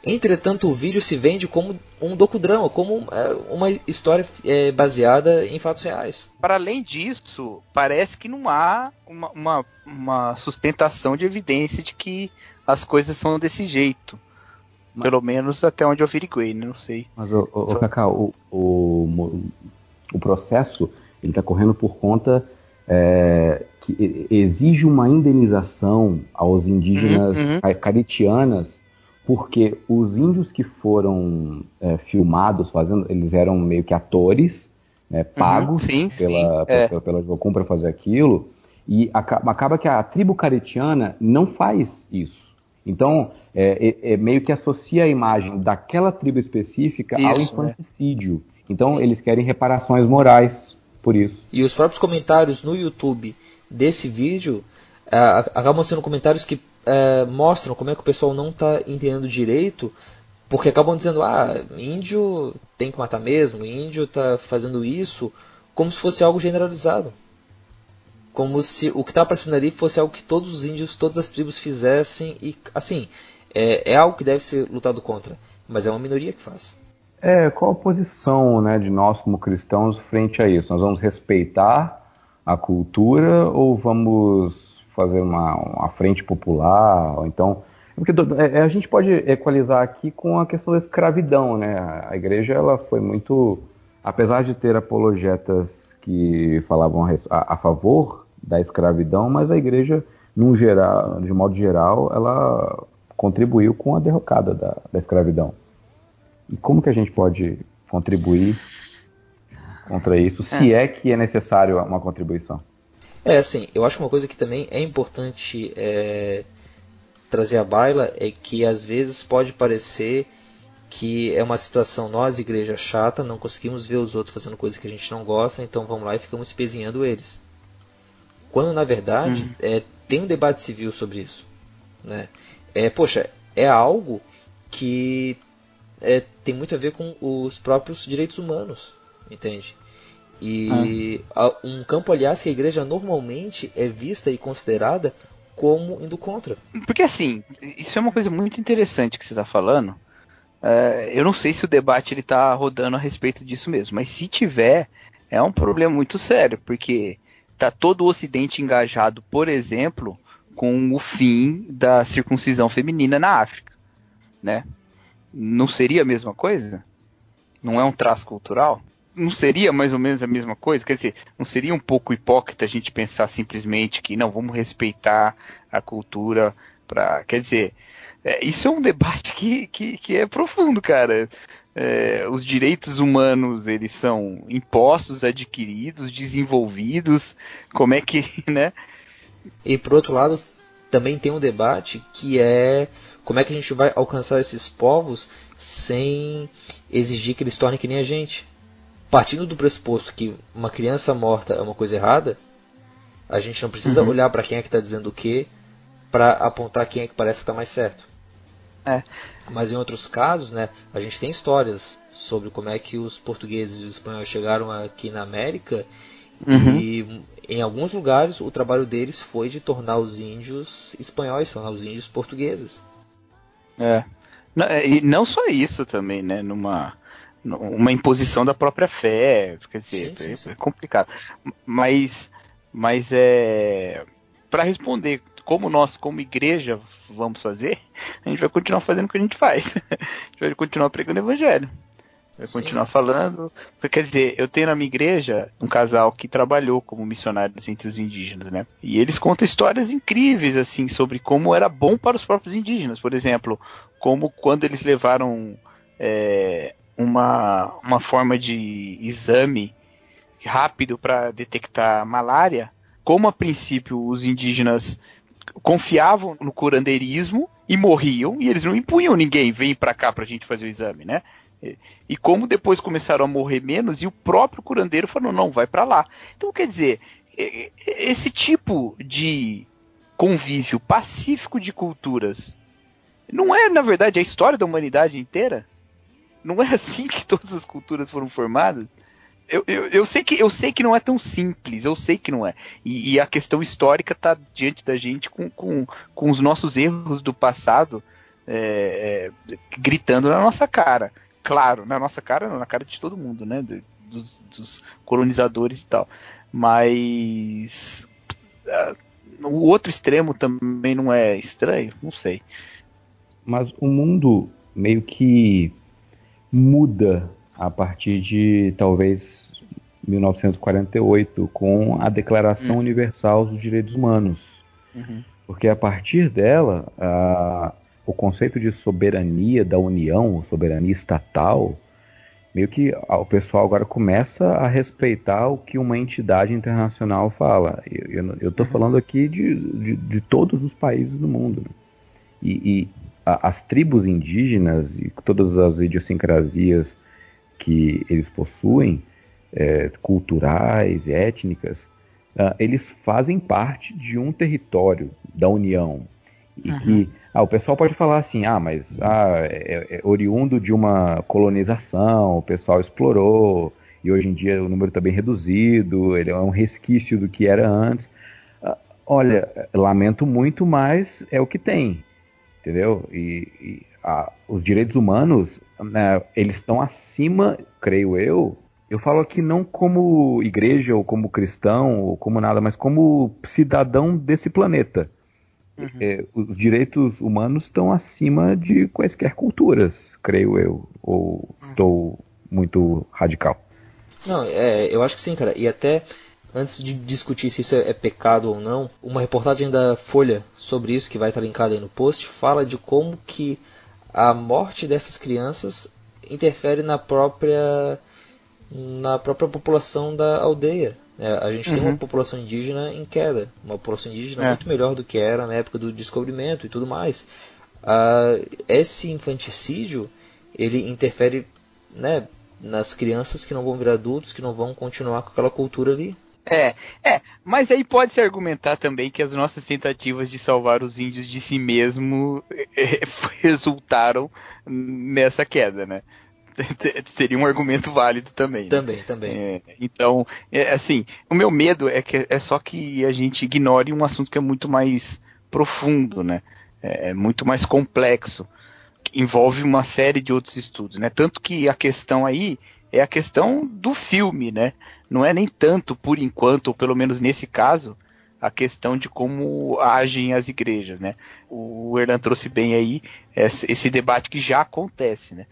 S4: Entretanto, o vídeo se vende como um docudrama, como é, uma história é, baseada em fatos reais.
S1: Para além disso, parece que não há uma, uma, uma sustentação de evidência de que as coisas são desse jeito. Mas... Pelo menos até onde eu averiguei, né? não sei.
S3: Mas, o, o, o Cacau, o, o, o processo ele está correndo por conta é, que exige uma indenização aos indígenas uhum, uhum. caritianas porque os índios que foram é, filmados fazendo, eles eram meio que atores, né, pagos uhum, sim, pela, sim, é. pela, pela Jocum para fazer aquilo, e acaba, acaba, que a tribo caretiana não faz isso. Então, é, é, é meio que associa a imagem daquela tribo específica isso, ao infanticídio. Então, eles querem reparações morais por isso.
S4: E os próprios comentários no YouTube desse vídeo uh, acabam sendo comentários que uh, mostram como é que o pessoal não está entendendo direito, porque acabam dizendo, ah, índio tem que matar mesmo, índio está fazendo isso, como se fosse algo generalizado. Como se o que está aparecendo ali fosse algo que todos os índios, todas as tribos fizessem, e assim, é, é algo que deve ser lutado contra, mas é uma minoria que faz.
S3: É, qual a posição né, de nós como cristãos frente a isso? Nós vamos respeitar a cultura ou vamos fazer uma, uma frente popular, ou então. Porque é, a gente pode equalizar aqui com a questão da escravidão, né? A igreja ela foi muito, apesar de ter apologetas que falavam a, a favor da escravidão, mas a igreja, num geral, de modo geral, ela contribuiu com a derrocada da, da escravidão. E como que a gente pode contribuir contra isso, se é, é que é necessário uma contribuição?
S4: É, assim, eu acho que uma coisa que também é importante é, trazer à baila é que às vezes pode parecer que é uma situação, nós, igreja chata, não conseguimos ver os outros fazendo coisas que a gente não gosta, então vamos lá e ficamos espezinhando eles. Quando na verdade uhum. é, tem um debate civil sobre isso. Né? É, poxa, é algo que é, tem muito a ver com os próprios direitos humanos, entende? E ah. um campo, aliás, que a igreja normalmente é vista e considerada como indo contra.
S1: Porque assim, isso é uma coisa muito interessante que você está falando. É, eu não sei se o debate ele está rodando a respeito disso mesmo, mas se tiver, é um problema muito sério, porque tá todo o Ocidente engajado, por exemplo, com o fim da circuncisão feminina na África, né? Não seria a mesma coisa? Não é um traço cultural? não seria mais ou menos a mesma coisa? Quer dizer, não seria um pouco hipócrita a gente pensar simplesmente que não, vamos respeitar a cultura para. Quer dizer, é, isso é um debate que, que, que é profundo, cara. É, os direitos humanos eles são impostos, adquiridos, desenvolvidos. Como é que, [LAUGHS] né?
S4: E por outro lado, também tem um debate que é como é que a gente vai alcançar esses povos sem exigir que eles tornem que nem a gente. Partindo do pressuposto que uma criança morta é uma coisa errada, a gente não precisa uhum. olhar para quem é que está dizendo o que para apontar quem é que parece que está mais certo.
S1: É.
S4: Mas em outros casos, né, a gente tem histórias sobre como é que os portugueses e os espanhóis chegaram aqui na América uhum. e em alguns lugares o trabalho deles foi de tornar os índios espanhóis, tornar os índios portugueses.
S1: É. E não só isso também, né, numa uma imposição da própria fé, quer dizer, sim, sim, sim. é complicado. Mas mas é para responder como nós, como igreja, vamos fazer, a gente vai continuar fazendo o que a gente faz. [LAUGHS] a gente vai continuar pregando o evangelho. Vai continuar Sim. falando. Quer dizer, eu tenho na minha igreja um casal que trabalhou como missionários entre os indígenas, né? E eles contam histórias incríveis, assim, sobre como era bom para os próprios indígenas. Por exemplo, como quando eles levaram é, uma, uma forma de exame rápido para detectar malária, como a princípio os indígenas confiavam no curandeirismo e morriam, e eles não impunham ninguém, vem para cá pra gente fazer o exame, né? E como depois começaram a morrer menos, e o próprio curandeiro falou, não, vai para lá. Então, quer dizer, esse tipo de convívio pacífico de culturas não é, na verdade, a história da humanidade inteira? Não é assim que todas as culturas foram formadas? eu, eu, eu, sei que, eu sei que não é tão simples, eu sei que não é. E, e a questão histórica está diante da gente com, com, com os nossos erros do passado é, é, gritando na nossa cara. Claro, na nossa cara, na cara de todo mundo, né? Dos, dos colonizadores e tal. Mas. Uh, o outro extremo também não é estranho? Não sei.
S3: Mas o mundo meio que muda a partir de talvez 1948, com a Declaração uhum. Universal dos Direitos Humanos. Uhum. Porque a partir dela, a, o conceito de soberania da União, soberania estatal, meio que o pessoal agora começa a respeitar o que uma entidade internacional fala. Eu estou uhum. falando aqui de, de, de, todos os países do mundo. Né? E, e a, as tribos indígenas e todas as idiosincrasias que eles possuem, é, culturais, étnicas, uh, eles fazem parte de um território da União. E uhum. que ah, o pessoal pode falar assim, ah, mas ah, é, é, oriundo de uma colonização, o pessoal explorou, e hoje em dia o número está bem reduzido, ele é um resquício do que era antes. Ah, olha, lamento muito, mas é o que tem, entendeu? E, e os direitos humanos né, eles estão acima, creio eu. Eu falo aqui não como igreja ou como cristão ou como nada, mas como cidadão desse planeta. Uhum. É, os direitos humanos estão acima de quaisquer culturas, creio eu. Ou uhum. estou muito radical?
S4: Não, é, eu acho que sim, cara. E até antes de discutir se isso é, é, pecado ou não, uma reportagem da Folha sobre isso, que vai estar linkada aí no post, fala de como que a morte dessas crianças interfere na própria na própria população da aldeia. É, a gente uhum. tem uma uhum. população indígena em queda, uma população indígena é. muito melhor do que era na época do descobrimento e tudo mais. Ah, esse infanticídio ele interfere né, nas crianças que não vão virar adultos, que não vão continuar com aquela cultura ali.
S1: É, é, mas aí pode-se argumentar também que as nossas tentativas de salvar os índios de si mesmo é, [LAUGHS] resultaram nessa queda, né? [LAUGHS] Seria um argumento válido também. Né?
S4: Também, também.
S1: É, então, é, assim, o meu medo é que é só que a gente ignore um assunto que é muito mais profundo, né? É, é muito mais complexo. Envolve uma série de outros estudos, né? Tanto que a questão aí é a questão do filme, né? Não é nem tanto, por enquanto, ou pelo menos nesse caso, a questão de como agem as igrejas, né? O Erlan trouxe bem aí esse debate que já acontece, né?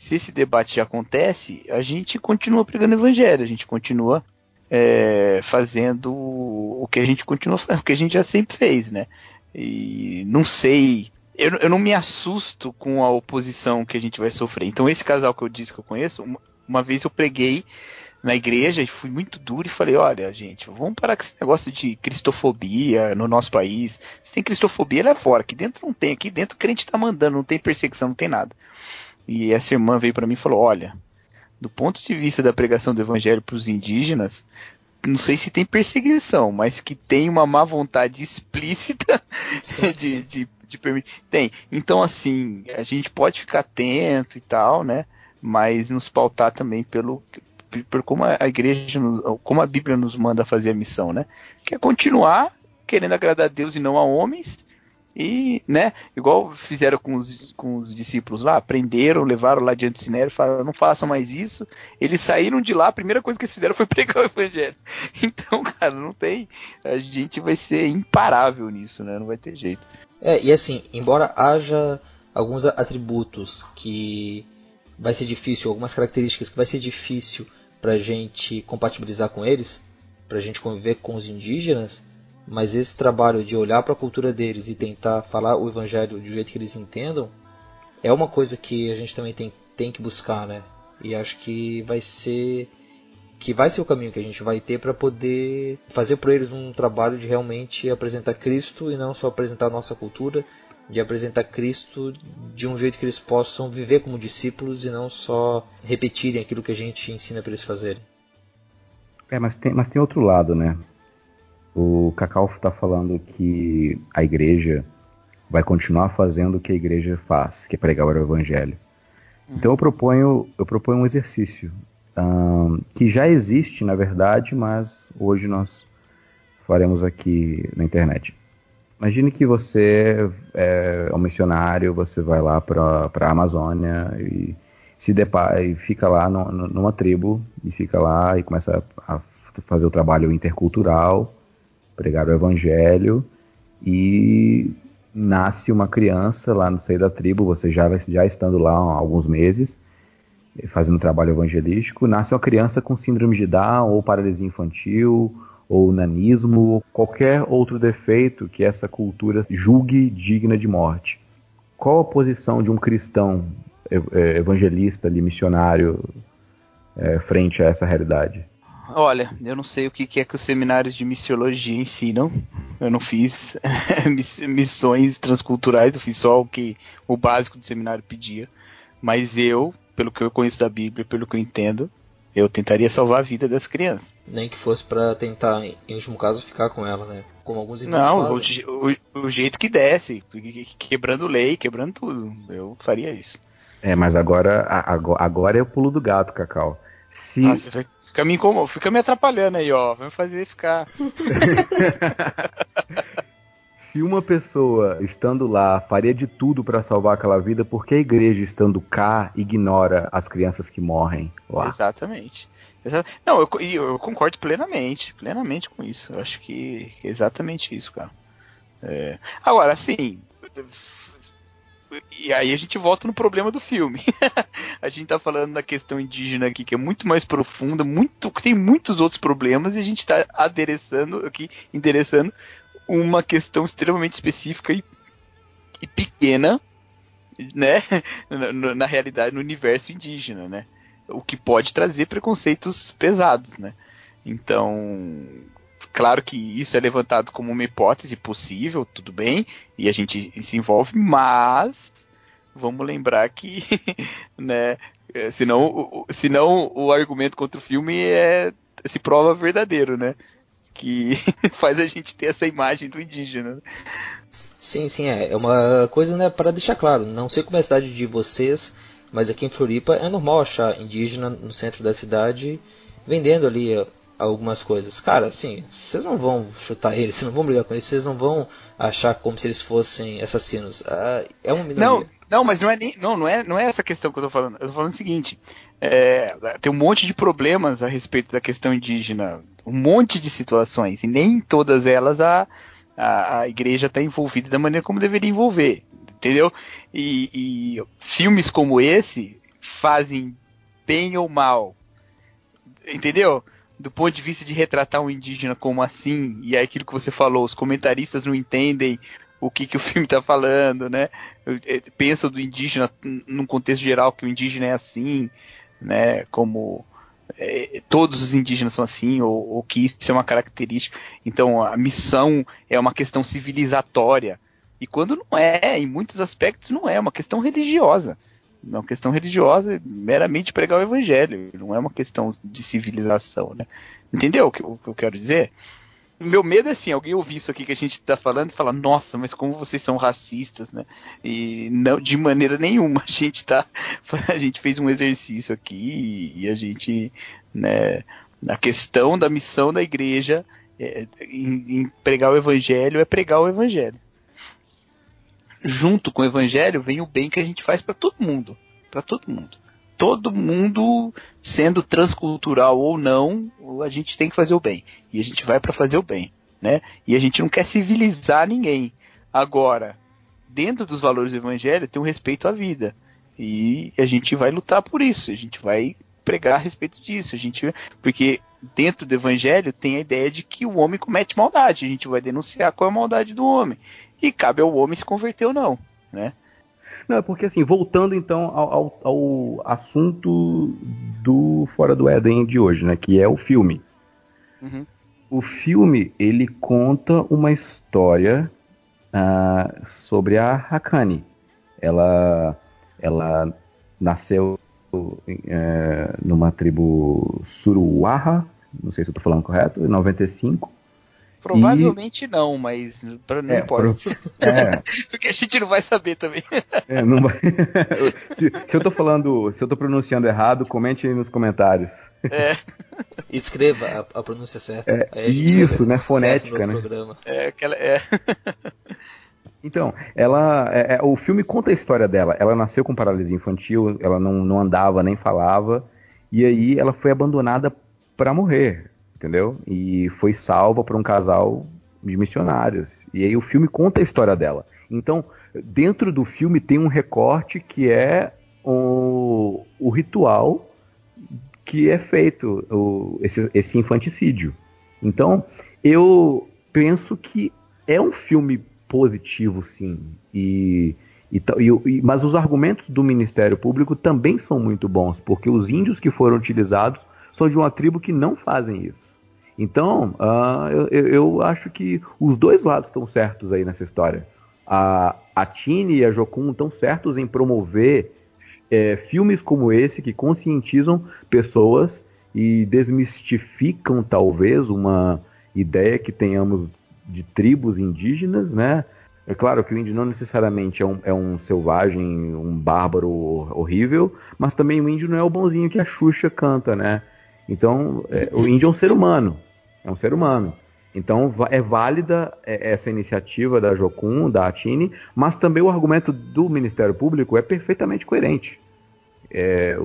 S1: Se esse debate já acontece, a gente continua pregando o evangelho, a gente continua é, fazendo o que a gente continua fazendo, [LAUGHS] o que a gente já sempre fez, né? E não sei. Eu, eu não me assusto com a oposição que a gente vai sofrer. Então, esse casal que eu disse que eu conheço, uma, uma vez eu preguei na igreja e fui muito duro e falei: olha, gente, vamos parar com esse negócio de cristofobia no nosso país. Se tem cristofobia, ela é fora. Aqui dentro não tem. Aqui dentro o crente tá mandando, não tem perseguição, não tem nada. E essa irmã veio para mim e falou: olha, do ponto de vista da pregação do evangelho para os indígenas, não sei se tem perseguição, mas que tem uma má vontade explícita [LAUGHS] de, de, de permitir. Tem. Então, assim, a gente pode ficar atento e tal, né? Mas nos pautar também pelo, por como a igreja, como a Bíblia nos manda fazer a missão, né? Que é continuar querendo agradar a Deus e não a homens. E, né, igual fizeram com os, com os discípulos lá, aprenderam, levaram lá diante do Sinério, falaram, não façam mais isso. Eles saíram de lá, a primeira coisa que eles fizeram foi [LAUGHS] pregar o evangelho. Então, cara, não tem. A gente vai ser imparável nisso, né? Não vai ter jeito.
S4: É, e assim, embora haja alguns atributos que vai ser difícil, algumas características que vai ser difícil para a gente compatibilizar com eles, para a gente conviver com os indígenas, mas esse trabalho de olhar para a cultura deles e tentar falar o evangelho do jeito que eles entendam é uma coisa que a gente também tem, tem que buscar, né? E acho que vai ser que vai ser o caminho que a gente vai ter para poder fazer para eles um trabalho de realmente apresentar Cristo e não só apresentar a nossa cultura, de apresentar Cristo de um jeito que eles possam viver como discípulos e não só repetirem aquilo que a gente ensina para eles fazerem.
S3: É, mas tem, mas tem outro lado, né? O Cacau está falando que a igreja vai continuar fazendo o que a igreja faz, que é pregar o evangelho. Uhum. Então eu proponho, eu proponho um exercício um, que já existe, na verdade, mas hoje nós faremos aqui na internet. Imagine que você é um missionário, você vai lá para a Amazônia e se depara, e fica lá no, numa tribo e fica lá e começa a fazer o trabalho intercultural, pregar o evangelho e nasce uma criança lá no seio da tribo, você já, já estando lá há alguns meses, fazendo trabalho evangelístico, nasce uma criança com síndrome de Down ou paralisia infantil ou nanismo, ou qualquer outro defeito que essa cultura julgue digna de morte. Qual a posição de um cristão é, evangelista, ali, missionário, é, frente a essa realidade?
S1: Olha, eu não sei o que é que os seminários de missiologia ensinam. Eu não fiz [LAUGHS] missões transculturais, eu fiz só o que o básico do seminário pedia. Mas eu, pelo que eu conheço da Bíblia, pelo que eu entendo, eu tentaria salvar a vida das crianças.
S4: Nem que fosse para tentar, em último caso, ficar com ela, né? Como alguns
S1: Não, o, o, o, jeito que desce, quebrando lei, quebrando tudo. Eu faria isso.
S3: É, mas agora, agora é o pulo do gato, Cacau.
S1: Se... Ah, fica, me incomod... fica me atrapalhando aí, ó. Vai me fazer ficar. [LAUGHS]
S3: se uma pessoa estando lá faria de tudo para salvar aquela vida, por que a igreja estando cá ignora as crianças que morrem lá?
S1: Exatamente. Não, eu, eu concordo plenamente, plenamente com isso. Eu acho que é exatamente isso, cara. É... Agora, assim, e aí a gente volta no problema do filme. [LAUGHS] a gente tá falando da questão indígena aqui, que é muito mais profunda, muito, tem muitos outros problemas, e a gente tá adereçando aqui, endereçando uma questão extremamente específica e, e pequena, né, [LAUGHS] na, na, realidade, no universo indígena, né, o que pode trazer preconceitos pesados, né. Então, claro que isso é levantado como uma hipótese possível, tudo bem, e a gente se envolve, mas vamos lembrar que, [LAUGHS] né, senão, senão o argumento contra o filme é se prova verdadeiro, né? que [LAUGHS] faz a gente ter essa imagem do indígena.
S4: Sim, sim, é. É uma coisa, né, para deixar claro, não sei como é a cidade de vocês, mas aqui em Floripa é normal achar indígena no centro da cidade vendendo ali eh, algumas coisas. Cara, assim, vocês não vão chutar eles, vocês não vão brigar com eles, vocês não vão achar como se eles fossem assassinos. Ah, é uma minoria.
S1: Não, não, mas não é, nem, não, não, é, não é essa questão que eu tô falando. Eu tô falando o seguinte: é, tem um monte de problemas a respeito da questão indígena um monte de situações, e nem em todas elas a, a, a igreja está envolvida da maneira como deveria envolver, entendeu? E, e, filmes como esse fazem bem ou mal. Entendeu? Do ponto de vista de retratar um indígena como assim, e é aquilo que você falou, os comentaristas não entendem o que, que o [LAUGHS] filme está falando, né? É, pensam do indígena num contexto geral que o indígena é assim, né? Como é, todos os indígenas são assim, ou, ou, que isso é uma característica. Então a missão é uma questão civilizatória. E quando não é, em muitos aspectos não é, é uma questão religiosa. É uma questão religiosa, meramente pregar o evangelho, não é uma questão de civilização, né? Entendeu o que, o que eu quero dizer? meu medo é assim, alguém ouvir isso aqui que a gente está falando e falar, nossa, mas como vocês são racistas, né? E não, de maneira nenhuma, [LAUGHS] a gente tá. A gente fez um exercício aqui e, a gente, né, a questão da missão da igreja é, em, em pregar o evangelho é pregar o evangelho. Junto com o evangelho vem o bem que a gente faz para todo mundo, para todo mundo todo mundo, sendo transcultural ou não, a gente tem que fazer o bem. E a gente vai para fazer o bem, né? E a gente não quer civilizar ninguém. Agora, dentro dos valores do evangelho, tem um respeito à vida. E a gente vai lutar por isso, a gente vai pregar a respeito disso, a gente porque dentro do evangelho tem a ideia de que o homem comete maldade, a gente vai denunciar qual é a maldade do homem. E cabe ao homem se converter ou não, né?
S3: Não, é porque assim, voltando então ao, ao, ao, assunto do Fora do Éden de hoje, né? Que é o filme. Uhum. O filme, ele conta uma história uh, sobre a Hakani. Ela, ela nasceu uh, numa tribo Suruwaha, não sei se eu estou falando correto, em 95.
S1: Provavelmente e... não, mas pra, não é, importa. Pro... É. [LAUGHS] Porque a gente não vai saber também.
S3: É, não vai... [LAUGHS] se, se, eu tô falando, se eu tô pronunciando errado, comente aí nos comentários.
S4: É. [LAUGHS] Escreva a, a pronúncia certa.
S3: É, isso, né? Fonética, né?
S1: Programa. É, aquela, é.
S3: Então, ela, é, é, o filme conta a história dela. Ela nasceu com paralisia infantil, ela não, não andava nem falava, e aí ela foi abandonada para morrer entendeu? E foi salva por um casal de missionários. E aí o filme conta a história dela. Então, dentro do filme tem um recorte que é o, o ritual que é feito, o, esse, esse infanticídio. Então, eu penso que é um filme positivo, sim. E, e, e, mas os argumentos do Ministério Público também são muito bons, porque os índios que foram utilizados são de uma tribo que não fazem isso. Então, uh, eu, eu, acho que os dois lados estão certos aí nessa história. A, a Tini e a Jokun estão certos em promover é, filmes como esse que conscientizam pessoas e desmistificam talvez uma ideia que tenhamos de tribos indígenas, né? É claro que o índio não necessariamente é um, é um selvagem, um bárbaro horrível, mas também o índio não é o bonzinho que a Xuxa canta, né? Então, é, o índio é um ser humano, é um ser humano. Então é válida é, essa iniciativa da Jocum, da Atine, mas também o argumento do Ministério Público é perfeitamente coerente. É,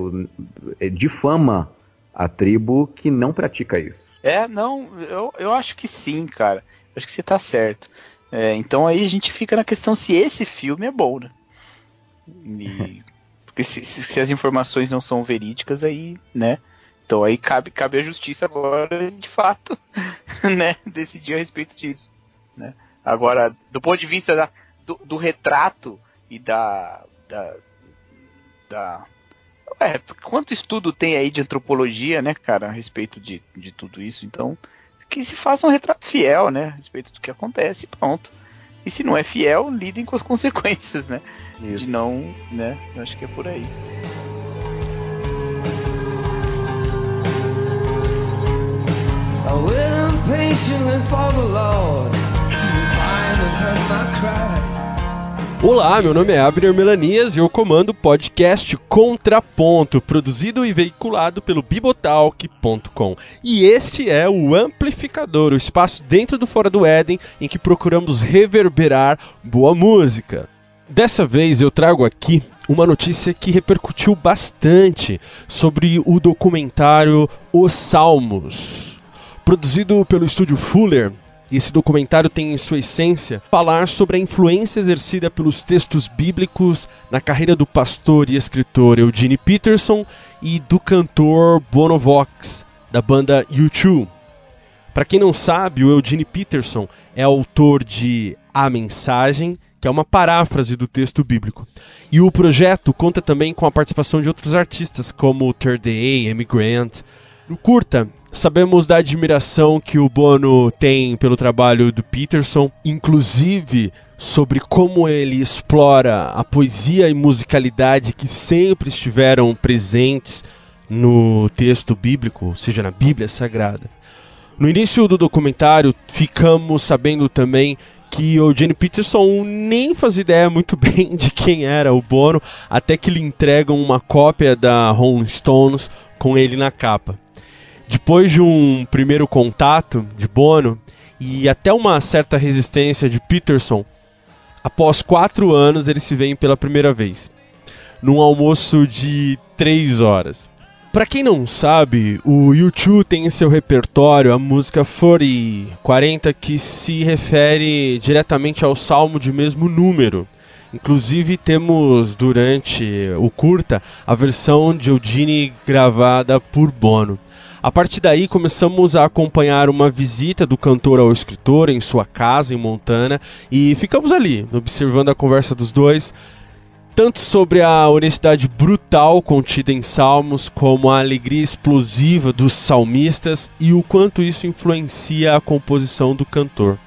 S3: é, difama a tribo que não pratica isso.
S1: É, não, eu, eu acho que sim, cara. Acho que você está certo. É, então aí a gente fica na questão se esse filme é bom, né? E, [LAUGHS] porque se, se, as informações não são verídicas, aí, né? Então aí cabe, cabe a justiça agora, de fato, [LAUGHS] né, decidir a respeito disso. Né? Agora, do ponto de vista da, do, do retrato e da. da, da é, quanto estudo tem aí de antropologia, né, cara, a respeito de, de tudo isso? Então, que se faça um retrato fiel, né, a respeito do que acontece, pronto. E se não é fiel, lidem com as [LAUGHS] consequências, né? Isso. De não, né? Eu acho que é por aí.
S5: Olá, meu nome é Abner Melanias e eu comando o podcast Contraponto, produzido e veiculado pelo Bibotalk.com. E este é o Amplificador, o espaço dentro do Fora do Éden em que procuramos reverberar boa música. Dessa vez eu trago aqui uma notícia que repercutiu bastante sobre o documentário Os Salmos Produzido pelo estúdio Fuller, Esse documentário tem em sua essência falar sobre a influência exercida pelos textos bíblicos na carreira do pastor e escritor Eugene Peterson e do cantor Bono Vox, da banda U2. Para quem não sabe, o Eugene Peterson é autor de A Mensagem, que é uma paráfrase do texto bíblico. E o projeto conta também com a participação de outros artistas, como Third Day, Amy Grant. No curta, sabemos da admiração que o Bono tem pelo trabalho do Peterson, inclusive sobre como ele explora a poesia e musicalidade que sempre estiveram presentes no texto bíblico, ou seja, na Bíblia Sagrada. No início do documentário, ficamos sabendo também que o Jenny Peterson nem faz ideia muito [LAUGHS] bem de quem era o Bono, até que lhe entregam uma cópia da Rolling Stones com ele na capa. Depois de um primeiro contato de Bono e até uma certa resistência de Peterson, após quatro anos eles se veem pela primeira vez, num almoço de três horas. Para quem não sabe, o U2 tem em seu repertório a música 40, 40 que se refere diretamente ao salmo de mesmo número. Inclusive temos durante o curta a versão de Eugene gravada por Bono. A partir daí começamos a acompanhar uma visita do cantor ao escritor em sua casa em Montana e ficamos ali, observando a conversa dos dois, tanto sobre a honestidade brutal contida em Salmos, como a alegria explosiva dos salmistas e o quanto isso influencia a composição do cantor.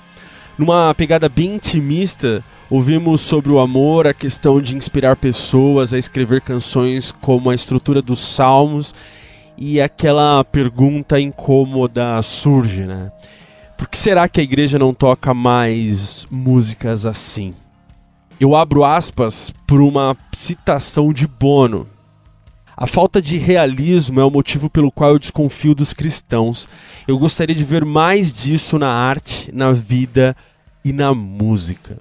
S5: Numa pegada bem intimista, ouvimos sobre o amor, a questão de inspirar pessoas a escrever canções como a estrutura dos Salmos e aquela pergunta incômoda surge, né? Por que será que a igreja não toca mais músicas assim? Eu abro aspas por uma citação de Bono. A falta de realismo é o motivo pelo qual eu desconfio dos cristãos. Eu gostaria de ver mais disso na arte, na vida e na música.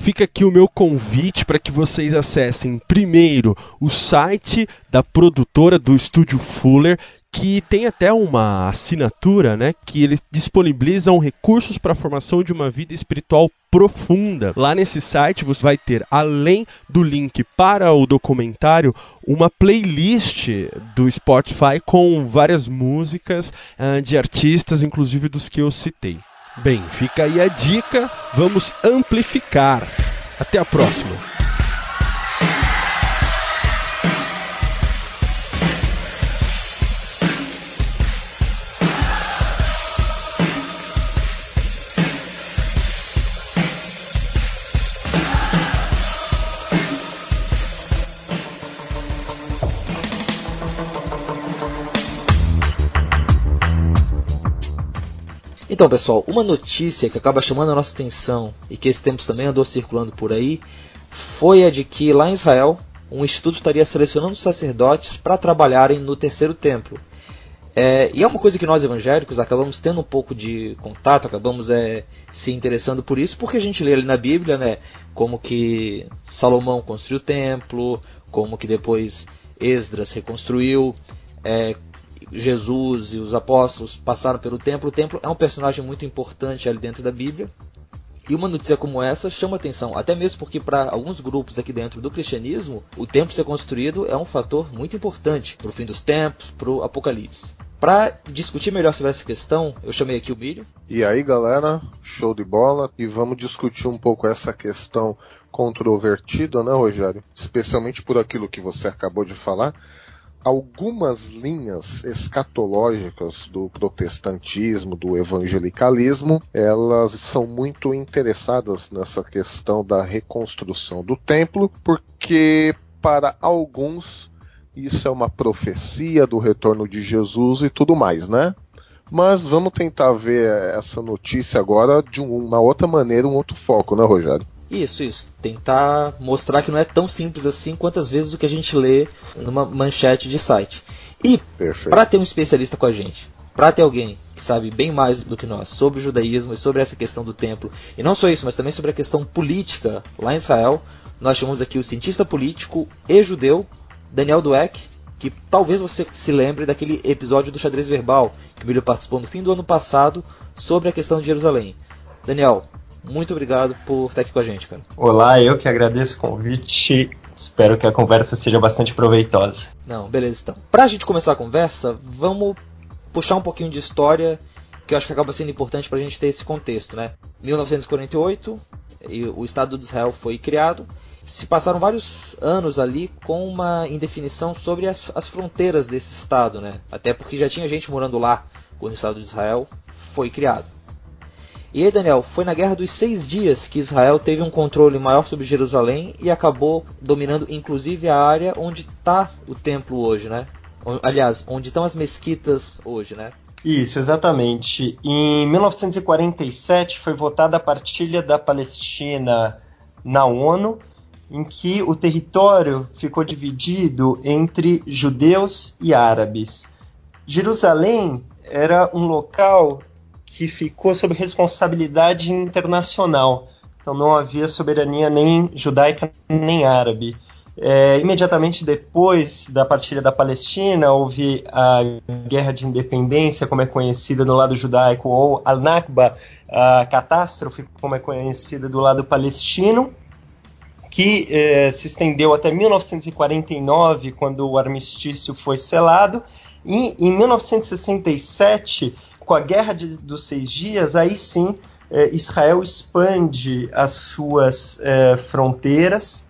S5: Fica aqui o meu convite para que vocês acessem primeiro o site da produtora do Estúdio Fuller, que tem até uma assinatura, né, que eles disponibilizam recursos para a formação de uma vida espiritual profunda. Lá nesse site você vai ter, além do link para o documentário, uma playlist do Spotify com várias músicas uh, de artistas, inclusive dos que eu citei. Bem, fica aí a dica, vamos amplificar. Até a próxima.
S4: Então, pessoal, uma notícia que acaba chamando a nossa atenção e que esse tempo também andou circulando por aí foi a de que lá em Israel um instituto estaria selecionando sacerdotes para trabalharem no terceiro templo. É, e é uma coisa que nós evangélicos acabamos tendo um pouco de contato, acabamos é, se interessando por isso, porque a gente lê ali na Bíblia, né, como que Salomão construiu o templo, como que depois Esdras reconstruiu, é, Jesus e os apóstolos passaram pelo templo. O templo é um personagem muito importante ali dentro da Bíblia. E uma notícia como essa chama atenção, até mesmo porque para alguns grupos aqui dentro do cristianismo, o templo ser construído é um fator muito importante para o fim dos tempos, para o apocalipse. Para discutir melhor sobre essa questão, eu chamei aqui o Milho.
S2: E aí, galera, show de bola. E vamos discutir um pouco essa questão controvertida, né, Rogério? Especialmente por aquilo que você acabou de falar algumas linhas escatológicas do protestantismo, do evangelicalismo, elas são muito interessadas nessa questão da reconstrução do templo, porque para alguns isso é uma profecia do retorno de Jesus e tudo mais, né? Mas vamos tentar ver essa notícia agora de uma outra maneira, um outro foco, né, Rogério?
S4: Isso, isso. Tentar mostrar que não é tão simples assim quantas vezes o que a gente lê numa manchete de site. E para ter um especialista com a gente, para ter alguém que sabe bem mais do que nós sobre o judaísmo e sobre essa questão do templo, e não só isso, mas também sobre a questão política lá em Israel, nós chamamos aqui o cientista político e judeu Daniel Dweck, que talvez você se lembre daquele episódio do xadrez verbal que o Billy participou no fim do ano passado sobre a questão de Jerusalém. Daniel, muito obrigado por estar aqui com a gente, cara.
S9: Olá, eu que agradeço o convite. Espero que a conversa seja bastante proveitosa.
S4: Não, beleza então. Pra gente começar a conversa, vamos puxar um pouquinho de história, que eu acho que acaba sendo importante pra gente ter esse contexto, né? 1948, o Estado de Israel foi criado. Se passaram vários anos ali com uma indefinição sobre as, as fronteiras desse Estado, né? Até porque já tinha gente morando lá quando o Estado de Israel foi criado. E aí, Daniel, foi na Guerra dos Seis Dias que Israel teve um controle maior sobre Jerusalém e acabou dominando inclusive a área onde está o templo hoje, né? Aliás, onde estão as mesquitas hoje, né?
S9: Isso, exatamente. Em 1947 foi votada a partilha da Palestina na ONU, em que o território ficou dividido entre judeus e árabes. Jerusalém era um local que ficou sob responsabilidade internacional. Então não havia soberania nem judaica nem árabe. É, imediatamente depois da partilha da Palestina, houve a Guerra de Independência, como é conhecida no lado judaico, ou a Nakba, a catástrofe, como é conhecida do lado palestino, que é, se estendeu até 1949, quando o armistício foi selado, e em 1967 com a Guerra de, dos Seis Dias, aí sim é, Israel expande as suas é, fronteiras,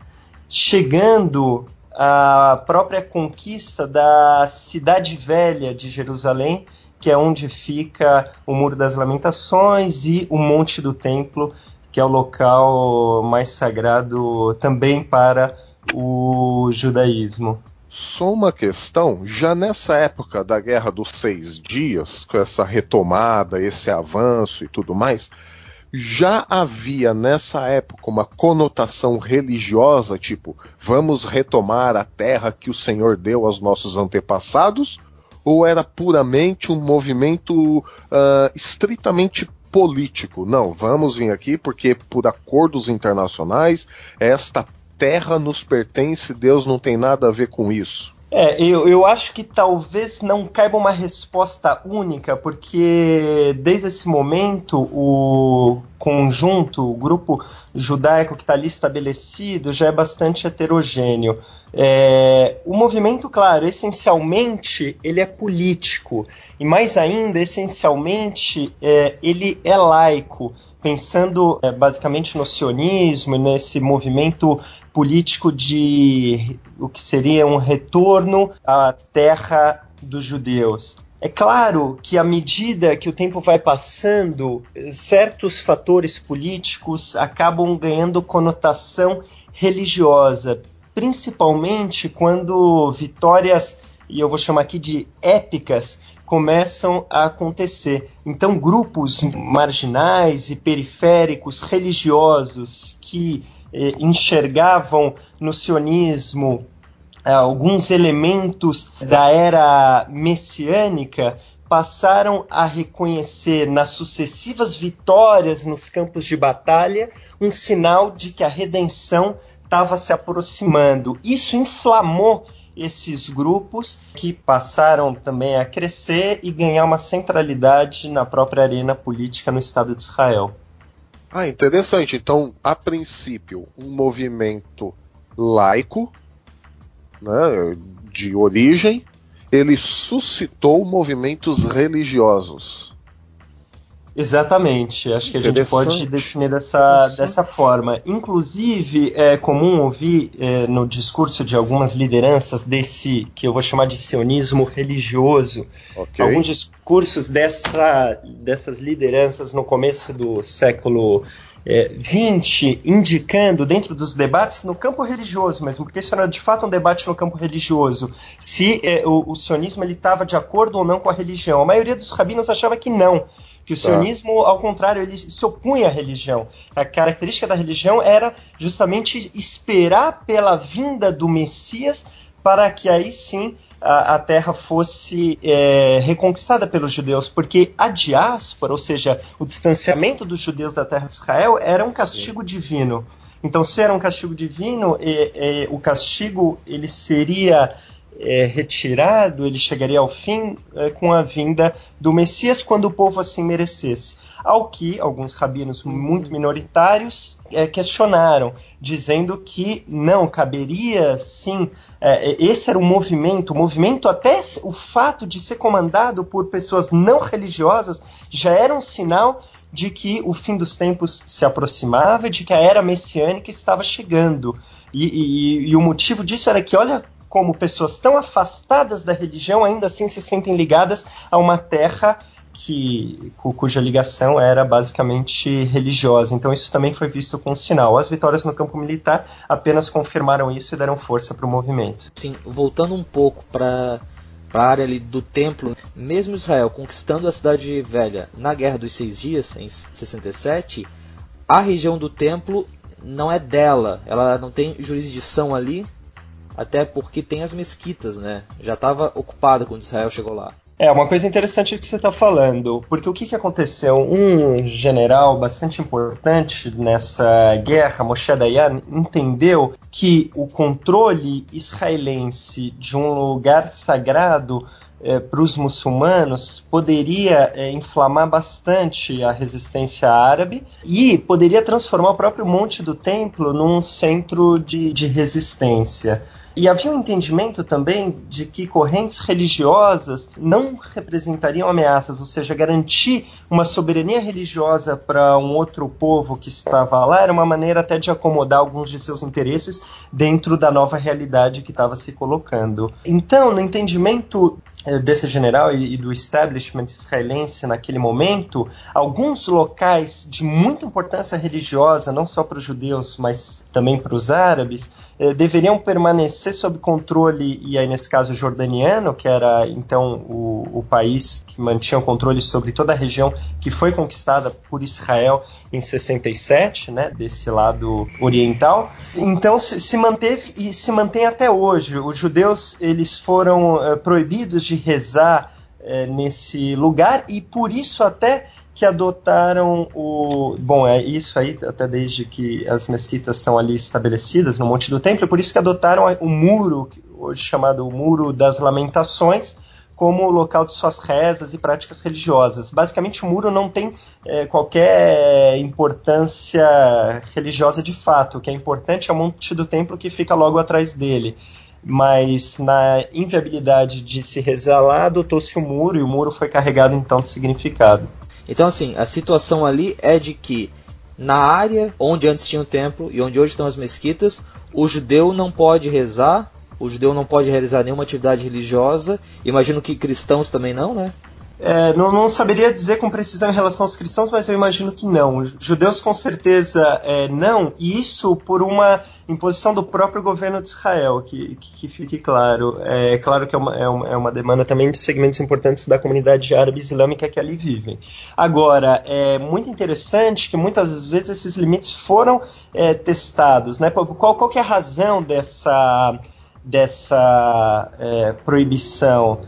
S9: chegando à própria conquista da Cidade Velha de Jerusalém, que é onde fica o Muro das Lamentações e o Monte do Templo, que é o local mais sagrado também para o judaísmo.
S2: Só uma questão, já nessa época da Guerra dos Seis Dias, com essa retomada, esse avanço e tudo mais, já havia nessa época uma conotação religiosa, tipo, vamos retomar a terra que o Senhor deu aos nossos antepassados? Ou era puramente um movimento uh, estritamente político? Não, vamos vir aqui porque, por acordos internacionais, esta terra nos pertence, Deus não tem nada a ver com isso.
S9: É, eu, eu acho que talvez não caiba uma resposta única, porque desde esse momento o conjunto, o grupo judaico que está ali estabelecido já é bastante heterogêneo. É, o movimento, claro, essencialmente ele é político. E mais ainda, essencialmente, é, ele é laico, pensando é, basicamente no sionismo e nesse movimento político de o que seria um retorno à terra dos judeus. É claro que à medida que o tempo vai passando, certos fatores políticos acabam ganhando conotação religiosa, principalmente quando vitórias, e eu vou chamar aqui de épicas, começam a acontecer. Então, grupos marginais e periféricos religiosos que eh, enxergavam no sionismo é, alguns elementos da era messiânica passaram a reconhecer nas sucessivas vitórias nos campos de batalha um sinal de que a redenção estava se aproximando. Isso inflamou esses grupos que passaram também a crescer e ganhar uma centralidade na própria arena política no Estado de Israel.
S2: Ah, interessante. Então, a princípio, um movimento laico né, de origem, ele suscitou movimentos religiosos.
S9: Exatamente, acho que a gente pode definir dessa, dessa forma. Inclusive, é comum ouvir é, no discurso de algumas lideranças desse, que eu vou chamar de sionismo religioso, okay. alguns discursos dessa, dessas lideranças no começo do século é, 20 indicando dentro dos debates no campo religioso mesmo, porque isso era de fato um debate no campo religioso, se é, o, o sionismo estava de acordo ou não com a religião. A maioria dos rabinos achava que não, que o tá. sionismo, ao contrário, ele se opunha à religião. A característica da religião era justamente esperar pela vinda do Messias para que aí sim a, a terra fosse é, reconquistada pelos judeus, porque a diáspora, ou seja, o distanciamento dos judeus da terra de Israel, era um castigo divino. Então, se era um castigo divino, e, e, o castigo ele seria é, retirado, ele chegaria ao fim é, com a vinda do Messias quando o povo assim merecesse. Ao que alguns rabinos muito minoritários é, questionaram, dizendo que não caberia sim. É, esse era o movimento, o movimento até o fato de ser comandado por pessoas não religiosas já era um sinal de que o fim dos tempos se aproximava, de que a era messiânica estava chegando. E, e, e, o motivo disso era que, olha como pessoas tão afastadas da religião ainda assim se sentem ligadas a uma terra que cuja ligação era basicamente religiosa. Então isso também foi visto com um sinal. As vitórias no campo militar apenas confirmaram isso e deram força para o movimento.
S4: Sim, voltando um pouco para a área ali do templo, mesmo Israel conquistando a cidade velha na Guerra dos Seis Dias, em 67, a região do templo não é dela, ela não tem jurisdição ali, até porque tem as mesquitas, né? Já estava ocupada quando Israel chegou lá.
S9: É, uma coisa interessante que você está falando, porque o que, que aconteceu? Um general bastante importante nessa guerra, Moshe Dayan, entendeu que o controle israelense de um lugar sagrado é, para os muçulmanos poderia é, inflamar bastante a resistência árabe e poderia transformar o próprio Monte do Templo num centro de, de resistência. E havia um entendimento também de que correntes religiosas não representariam ameaças, ou seja, garantir uma soberania religiosa para um outro povo que estava lá era uma maneira até de acomodar alguns de seus interesses dentro da nova realidade que estava se colocando. Então, no entendimento eh, desse general e, do establishment israelense naquele momento, alguns locais de muita importância religiosa, não só para os judeus, mas também para os árabes, eh, deveriam permanecer sob controle, e aí nesse caso jordaniano, que era então o, o país que mantinha o controle sobre toda a região que foi conquistada por Israel em 67, né, desse lado oriental. Então se, se manteve e se mantém até hoje. Os judeus eles foram uh, proibidos de rezar uh, nesse lugar e por isso até que adotaram o. Bom, é isso aí, até desde que as mesquitas estão ali estabelecidas no Monte do Templo, por isso que adotaram o muro, hoje chamado o Muro das Lamentações, como local de suas rezas e práticas religiosas. Basicamente, o muro não tem é, qualquer importância religiosa de fato. O que é importante é o Monte do Templo que fica logo atrás dele. Mas na inviabilidade de se rezar lá, adotou-se o muro e o muro foi carregado então de significado.
S4: Então, assim, a situação ali é de que na área onde antes tinha o templo e onde hoje estão as mesquitas, o judeu não pode rezar o judeu não pode realizar nenhuma atividade religiosa. Imagino que cristãos também não, né?
S9: É, não, não, saberia dizer com precisão em relação aos cristãos, mas eu imagino que não. Judeus com certeza é, não, e isso por uma imposição do próprio governo de Israel, que, que, que fique claro. É claro que é uma, é, uma, é uma, demanda também de segmentos importantes da comunidade árabe islâmica que ali vivem. Agora, é muito interessante que muitas vezes esses limites foram é, testados. Né? Qual, qual que é a razão dessa dessa é, proibição.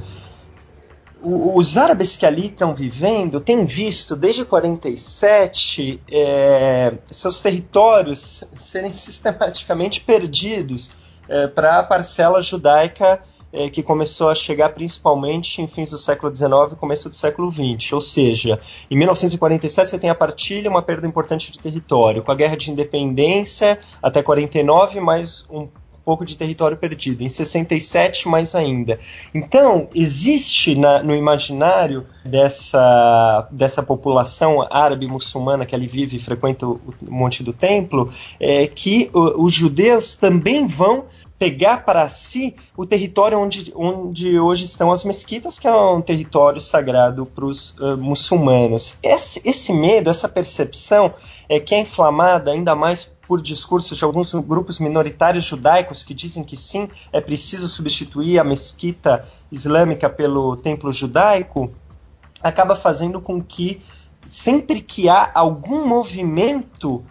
S9: Os árabes que ali estão vivendo têm visto desde 47 é, seus territórios serem sistematicamente perdidos é, para a parcela judaica é, que começou a chegar principalmente em fins do século XIX e começo do século XX. Ou seja, em 1947 você tem a partilha, uma perda importante de território. Com a Guerra de Independência até 49, mais um pouco de território perdido. Em 67, mais ainda. Então, existe na, no imaginário dessa, dessa população árabe muçulmana que ali vive e frequenta o, o Monte do Templo, é, que o, os judeus também vão pegar para si o território onde, onde hoje estão as mesquitas, que é um território sagrado para os uh, muçulmanos. Esse, esse medo, essa percepção, é que é inflamada ainda mais por discursos de alguns grupos minoritários judaicos que dizem que sim, é preciso substituir a mesquita islâmica pelo templo judaico, acaba fazendo com que sempre que há algum movimento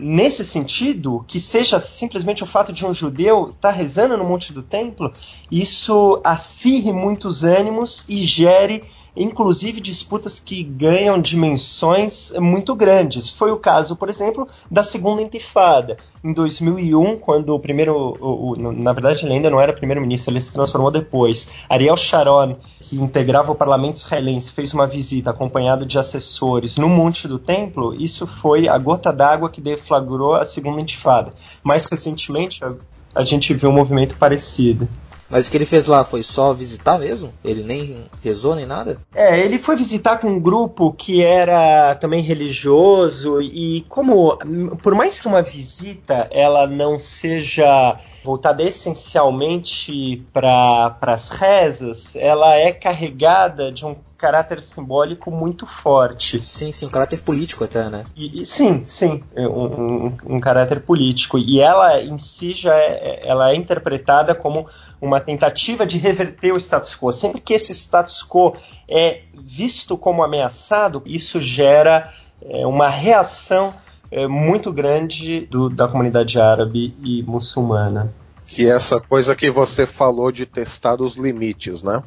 S9: nesse sentido, que seja simplesmente o fato de um judeu estar tá rezando no Monte do Templo, isso acirre muitos ânimos e gere inclusive disputas que ganham dimensões muito grandes. Foi o caso, por exemplo, da Segunda Intifada. Em 2001, quando o primeiro, o, o, na verdade ele ainda não era primeiro-ministro, ele se transformou depois, Ariel Sharon, que integrava o parlamento israelense, fez uma visita acompanhado de assessores no Monte do Templo, isso foi a gota d'água que deflagrou a Segunda Intifada. Mais recentemente, a, a gente viu um movimento parecido.
S4: Mas o que ele fez lá foi só visitar mesmo? Ele nem rezou nem nada?
S9: É, ele foi visitar com um grupo que era também religioso e como por mais que uma visita ela não seja voltada essencialmente para as rezas, ela é carregada de um caráter simbólico muito forte.
S4: Sim, sim, um caráter político até, né?
S9: E, e sim, sim, um, um, um, caráter político. E ela em si já é, ela é interpretada como uma tentativa de reverter o status quo. Sempre que esse status quo é visto como ameaçado, isso gera é, uma reação é, muito grande do, da comunidade árabe e muçulmana.
S2: Que é essa coisa que você falou de testar os limites, né?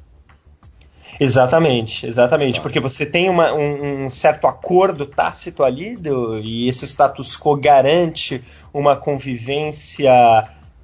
S9: Exatamente, exatamente, porque você tem uma, um, um, certo acordo tácito ali do, e esse status quo garante uma convivência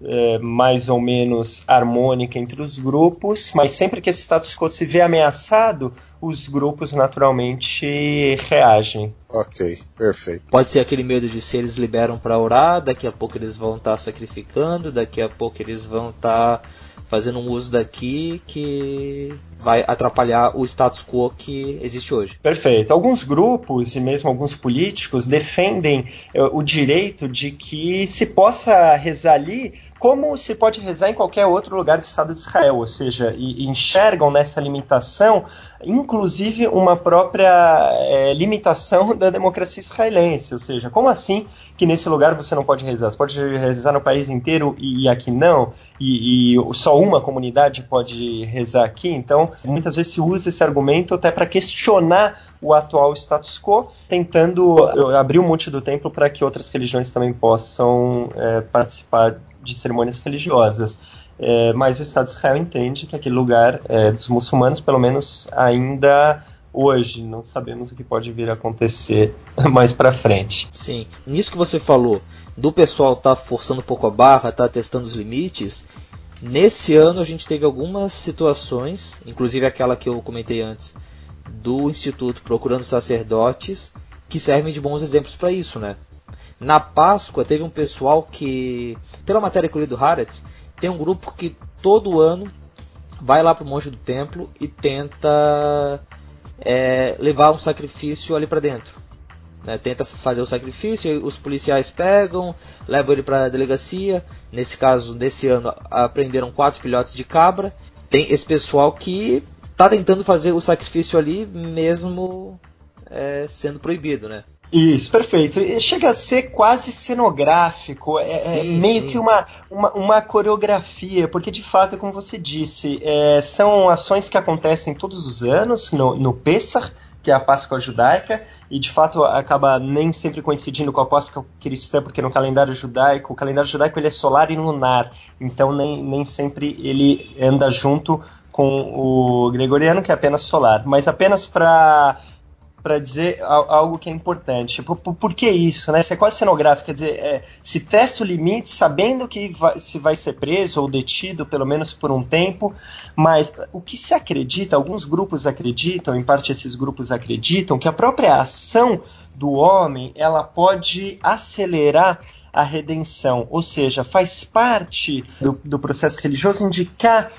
S9: é, mais ou menos harmônica entre os grupos, mas sempre que esse status quo se vê ameaçado, os grupos naturalmente reagem.
S2: Ok, perfeito.
S4: Pode ser aquele medo de se eles liberam para orar, daqui a pouco eles vão estar tá sacrificando, daqui a pouco eles vão estar. Tá fazendo um uso daqui que vai atrapalhar o status quo que existe hoje.
S9: Perfeito. Alguns grupos e mesmo alguns políticos defendem uh, o direito de que se possa rezar ali como se pode rezar em qualquer outro lugar do Estado de Israel, ou seja, e, e enxergam nessa limitação, inclusive uma própria é, limitação [LAUGHS] da democracia israelense, ou seja, como assim que nesse lugar você não pode rezar? Você pode rezar no país inteiro e, e aqui não? E, e só uma comunidade pode rezar aqui? Então, muitas vezes se usa esse argumento até para questionar o atual status quo, tentando abrir o monte do templo para que outras religiões também possam é, participar de cerimônias religiosas. É, mas o Estado de Israel entende que aquele lugar é, dos muçulmanos, pelo menos ainda hoje, não sabemos o que pode vir a acontecer [LAUGHS] mais para frente.
S4: Sim, nisso que você falou, do pessoal tá forçando um pouco a barra, tá testando os limites. Nesse ano a gente teve algumas situações, inclusive aquela que eu comentei antes, do Instituto procurando sacerdotes, que servem de bons exemplos para isso, né? Na Páscoa teve um pessoal que, pela matéria que eu li do Haaretz, tem um grupo que todo ano vai lá para o monte do templo e tenta é, levar um sacrifício ali para dentro. Né? Tenta fazer o sacrifício, os policiais pegam, levam ele para a delegacia. Nesse caso, nesse ano, aprenderam quatro filhotes de cabra. Tem esse pessoal que está tentando fazer o sacrifício ali mesmo é, sendo proibido, né?
S9: Isso, perfeito. Chega a ser quase cenográfico, é, é sim, é meio sim. que uma, uma, uma, coreografia, porque de fato, como você disse, é, são ações que acontecem todos os anos no, no Pessah, que é a Páscoa judaica, e de fato acaba nem sempre coincidindo com a Páscoa cristã, porque no calendário judaico, o calendário judaico ele é solar e lunar, então nem, nem sempre ele anda junto com o gregoriano, que é apenas solar, mas apenas para para dizer algo que é importante. Por, por, por, que isso? Né? Isso é quase cenográfico, quer dizer, é, se testa o limite sabendo que vai, se vai ser preso ou detido, pelo menos por um tempo, mas o que se acredita, alguns grupos acreditam, em parte esses grupos acreditam, que a própria ação do homem ela pode acelerar a redenção, ou seja, faz parte do, do processo religioso indicar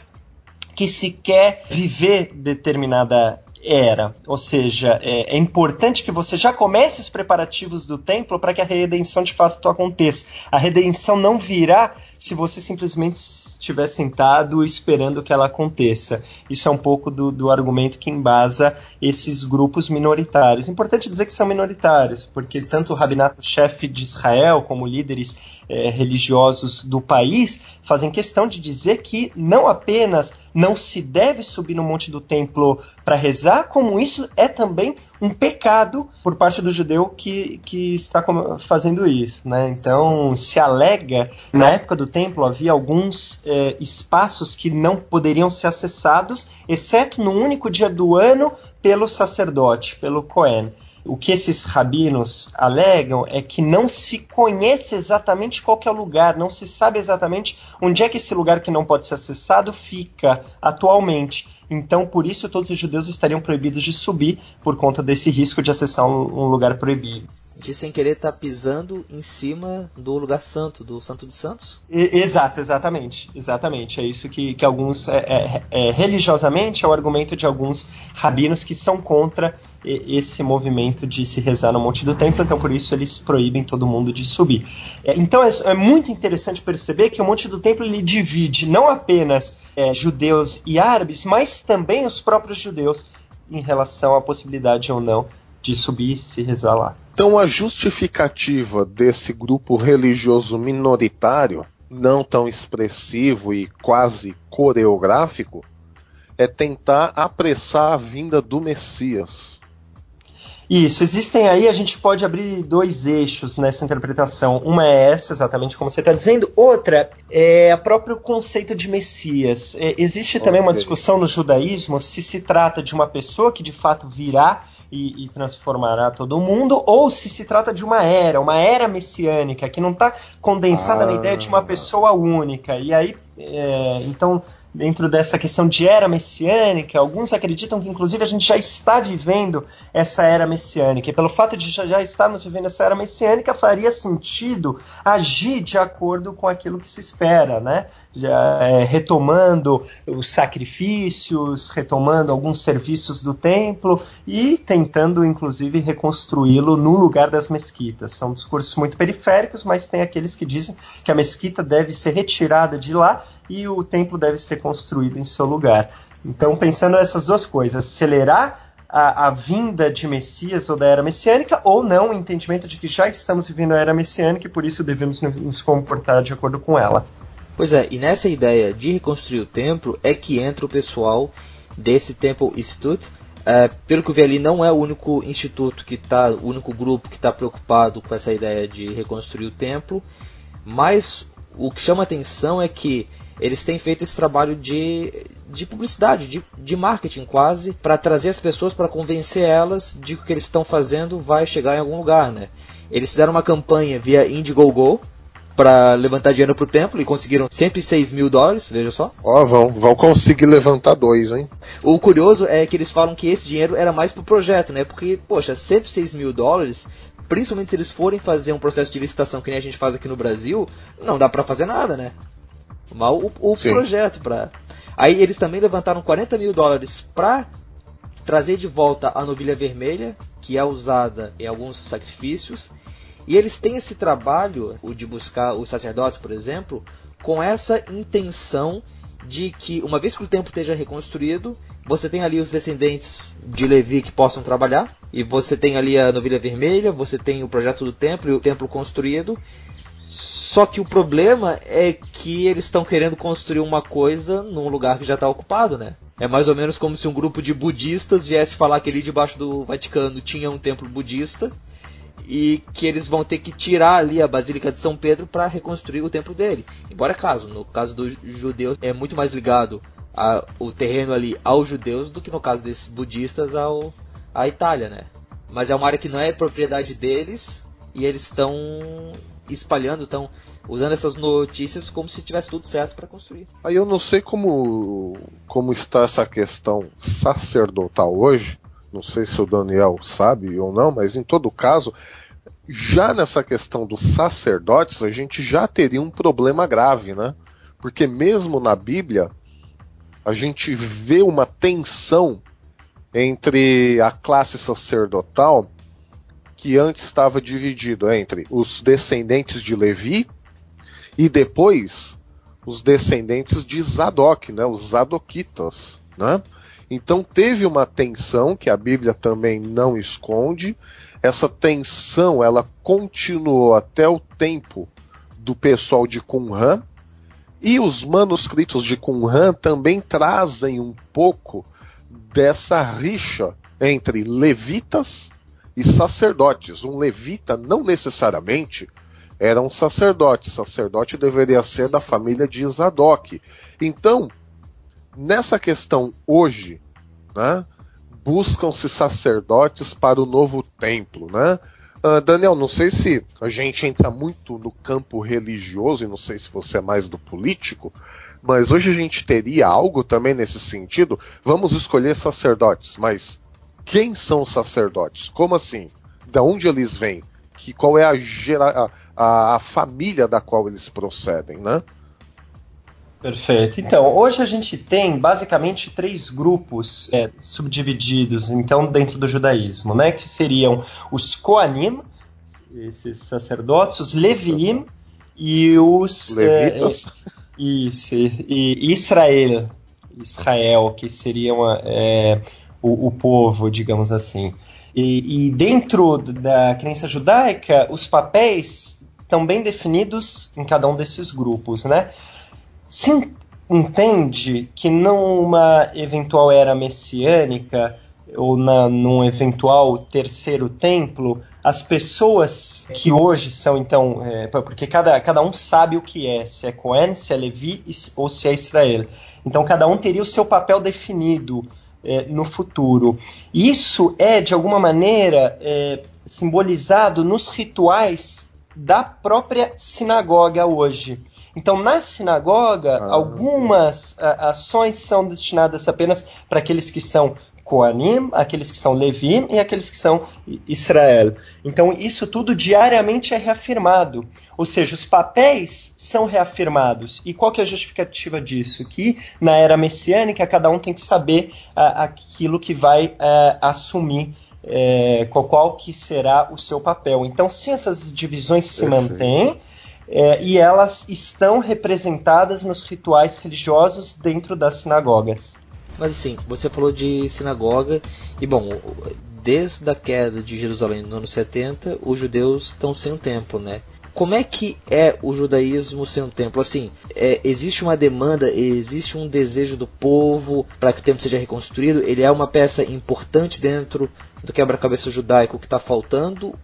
S9: que se quer viver determinada era. Ou seja, é, é, importante que você já comece os preparativos do templo para que a redenção de fato aconteça. A redenção não virá se você simplesmente estiver sentado esperando que ela aconteça. Isso é um pouco do, do argumento que embasa esses grupos minoritários. Importante dizer que são minoritários, porque tanto o rabinato-chefe de Israel como líderes é, religiosos do país fazem questão de dizer que não apenas não se deve subir no monte do templo para rezar, rezar, como isso é também um pecado por parte do judeu que, que está fazendo isso. Né? Então, se alega, na época do templo havia alguns é, espaços que não poderiam ser acessados, exceto no único dia do ano, pelo sacerdote, pelo Cohen o que esses rabinos alegam é que não se conhece exatamente qual é o lugar, não se sabe exatamente onde é que esse lugar que não pode ser acessado fica atualmente. Então, por isso, todos os judeus estariam proibidos de subir por conta desse risco de acessar um, um lugar proibido
S4: de sem querer estar tá pisando em cima do lugar santo, do Santo dos Santos.
S9: E, exato, exatamente. Exatamente. É isso que, que alguns. É, é, é, religiosamente é o argumento de alguns rabinos que são contra esse movimento de se rezar no Monte do Templo, então por isso eles proíbem todo mundo de subir. É, então é, é, muito interessante perceber que o Monte do Templo ele divide não apenas é, judeus e árabes, mas também os próprios judeus em relação à possibilidade ou não de subir e se rezar lá.
S2: Então a justificativa desse grupo religioso minoritário, não tão expressivo e quase coreográfico, é tentar apressar a vinda do Messias.
S9: Isso, existem aí, a gente pode abrir dois eixos nessa interpretação. Uma é essa, exatamente como você está dizendo, outra é o próprio conceito de Messias. É, existe também okay. uma discussão no judaísmo se se trata de uma pessoa que de fato virá e, e, transformará todo mundo, ou se se trata de uma era, uma era messiânica, que não está condensada ah. na ideia de uma pessoa única. E aí, é, então, dentro dessa questão de era messiânica, alguns acreditam que inclusive a gente já está vivendo essa era messiânica. E pelo fato de já estarmos vivendo essa era messiânica, faria sentido agir de acordo com aquilo que se espera, né? Já, é, retomando os sacrifícios, retomando alguns serviços do templo e tentando inclusive reconstruí-lo no lugar das mesquitas. São discursos muito periféricos, mas tem aqueles que dizem que a mesquita deve ser retirada de lá e o templo deve ser construído em seu lugar. Então, pensando nessas duas coisas, acelerar a, a, vinda de Messias ou da era messiânica, ou não, o entendimento de que já estamos vivendo a era messiânica e por isso devemos nos comportar de acordo com ela.
S4: Pois é, e nessa ideia de reconstruir o templo é que entra o pessoal desse Temple Institute. É, pelo que eu vi ali, não é o único instituto que está, o único grupo que está preocupado com essa ideia de reconstruir o templo, mas o que chama atenção é que eles têm feito esse trabalho de, de publicidade, de, de marketing quase, para trazer as pessoas, para convencer elas de que o que eles estão fazendo vai chegar em algum lugar, né? Eles fizeram uma campanha via Indiegogo, para levantar dinheiro pro templo e conseguiram 106 mil dólares, veja só.
S2: Ó, oh, vão, vão conseguir levantar dois, hein?
S4: O curioso é que eles falam que esse dinheiro era mais pro projeto, né? Porque, poxa, 106 mil dólares, principalmente se eles forem fazer um processo de licitação que nem a gente faz aqui no Brasil, não dá para fazer nada, né? Mal o, o projeto para. Aí eles também levantaram 40 mil dólares para trazer de volta a novilha vermelha, que é usada em alguns sacrifícios. E eles têm esse trabalho, o de buscar os sacerdotes, por exemplo, com essa intenção de que, uma vez que o templo esteja reconstruído, você tem ali os descendentes de Levi que possam trabalhar, e você tem ali a novilha vermelha, você tem o projeto do templo e o templo construído, só que o problema é que eles estão querendo construir uma coisa num lugar que já está ocupado, né? É mais ou menos como se um grupo de budistas viesse falar que ali debaixo do Vaticano tinha um templo budista e que eles vão ter que tirar ali a Basílica de São Pedro para reconstruir o templo dele. Embora caso, no caso dos judeus é muito mais ligado a, o terreno ali aos judeus do que no caso desses budistas ao à Itália, né? Mas é uma área que não é propriedade deles e eles estão espalhando, estão usando essas notícias como se tivesse tudo certo para construir.
S2: Aí eu não sei como, como está essa questão sacerdotal hoje, não sei se o Daniel sabe ou não, mas em todo caso, já nessa questão dos sacerdotes, a gente já teria um problema grave, né? Porque mesmo na Bíblia, a gente vê uma tensão entre a classe sacerdotal que antes estava dividido entre os descendentes de Levi e depois os descendentes de Zadok, né, os Zadoquitas, né? Então teve uma tensão que a Bíblia também não esconde. Essa tensão ela continuou até o tempo do pessoal de Qumran e os manuscritos de Qumran também trazem um pouco dessa rixa entre levitas e sacerdotes. Um levita não necessariamente era um sacerdote. Sacerdote deveria ser da família de Zadok. Então, nessa questão hoje, né, buscam-se sacerdotes para o novo templo, né? Uh, Daniel, não sei se a gente entra muito no campo religioso e não sei se você é mais do político, mas hoje a gente teria algo também nesse sentido. Vamos escolher sacerdotes, mas quem são os sacerdotes? Como assim? Da onde eles vêm? Que, qual é a, gera, a, a família da qual eles procedem, né?
S9: Perfeito. Então, hoje a gente tem basicamente três grupos é, subdivididos, então, dentro do judaísmo, né? Que seriam os Koanim, esses sacerdotes, os Leviim e os
S2: Levitas.
S9: É, isso, e Israel, Israel, que seriam é, o, o, povo, digamos assim. E, e dentro da crença judaica, os papéis estão bem definidos em cada um desses grupos, né? Se entende que numa eventual era messiânica ou na, num eventual terceiro templo, as pessoas que hoje são, então, é, porque cada, cada um sabe o que é, se é Cohen, se é Levi ou se é Israel. Então, cada um teria o seu papel definido é, no futuro. Isso é, de alguma maneira, é, simbolizado nos rituais da própria sinagoga hoje. Então, na sinagoga, ah, algumas a, ações são destinadas apenas para aqueles que são Koanim, aqueles que são Levi e aqueles que são Israel. Então, isso tudo diariamente é reafirmado. Ou seja, os papéis são reafirmados. E qual que é a justificativa disso? Que na era messiânica, cada um tem que saber uh, aquilo que vai uh, assumir é, qual, qual, que será o seu papel. Então, se essas divisões se mantêm, é, e elas estão representadas nos rituais religiosos dentro das sinagogas.
S4: Mas assim, você falou de sinagoga, e bom, desde a queda de Jerusalém no ano 70, os judeus estão sem um templo, né? Como é que é o judaísmo sem um templo? Assim, é, existe uma demanda, existe um desejo do povo para que o templo seja reconstruído? Ele é uma peça importante dentro do quebra-cabeça judaico que está faltando?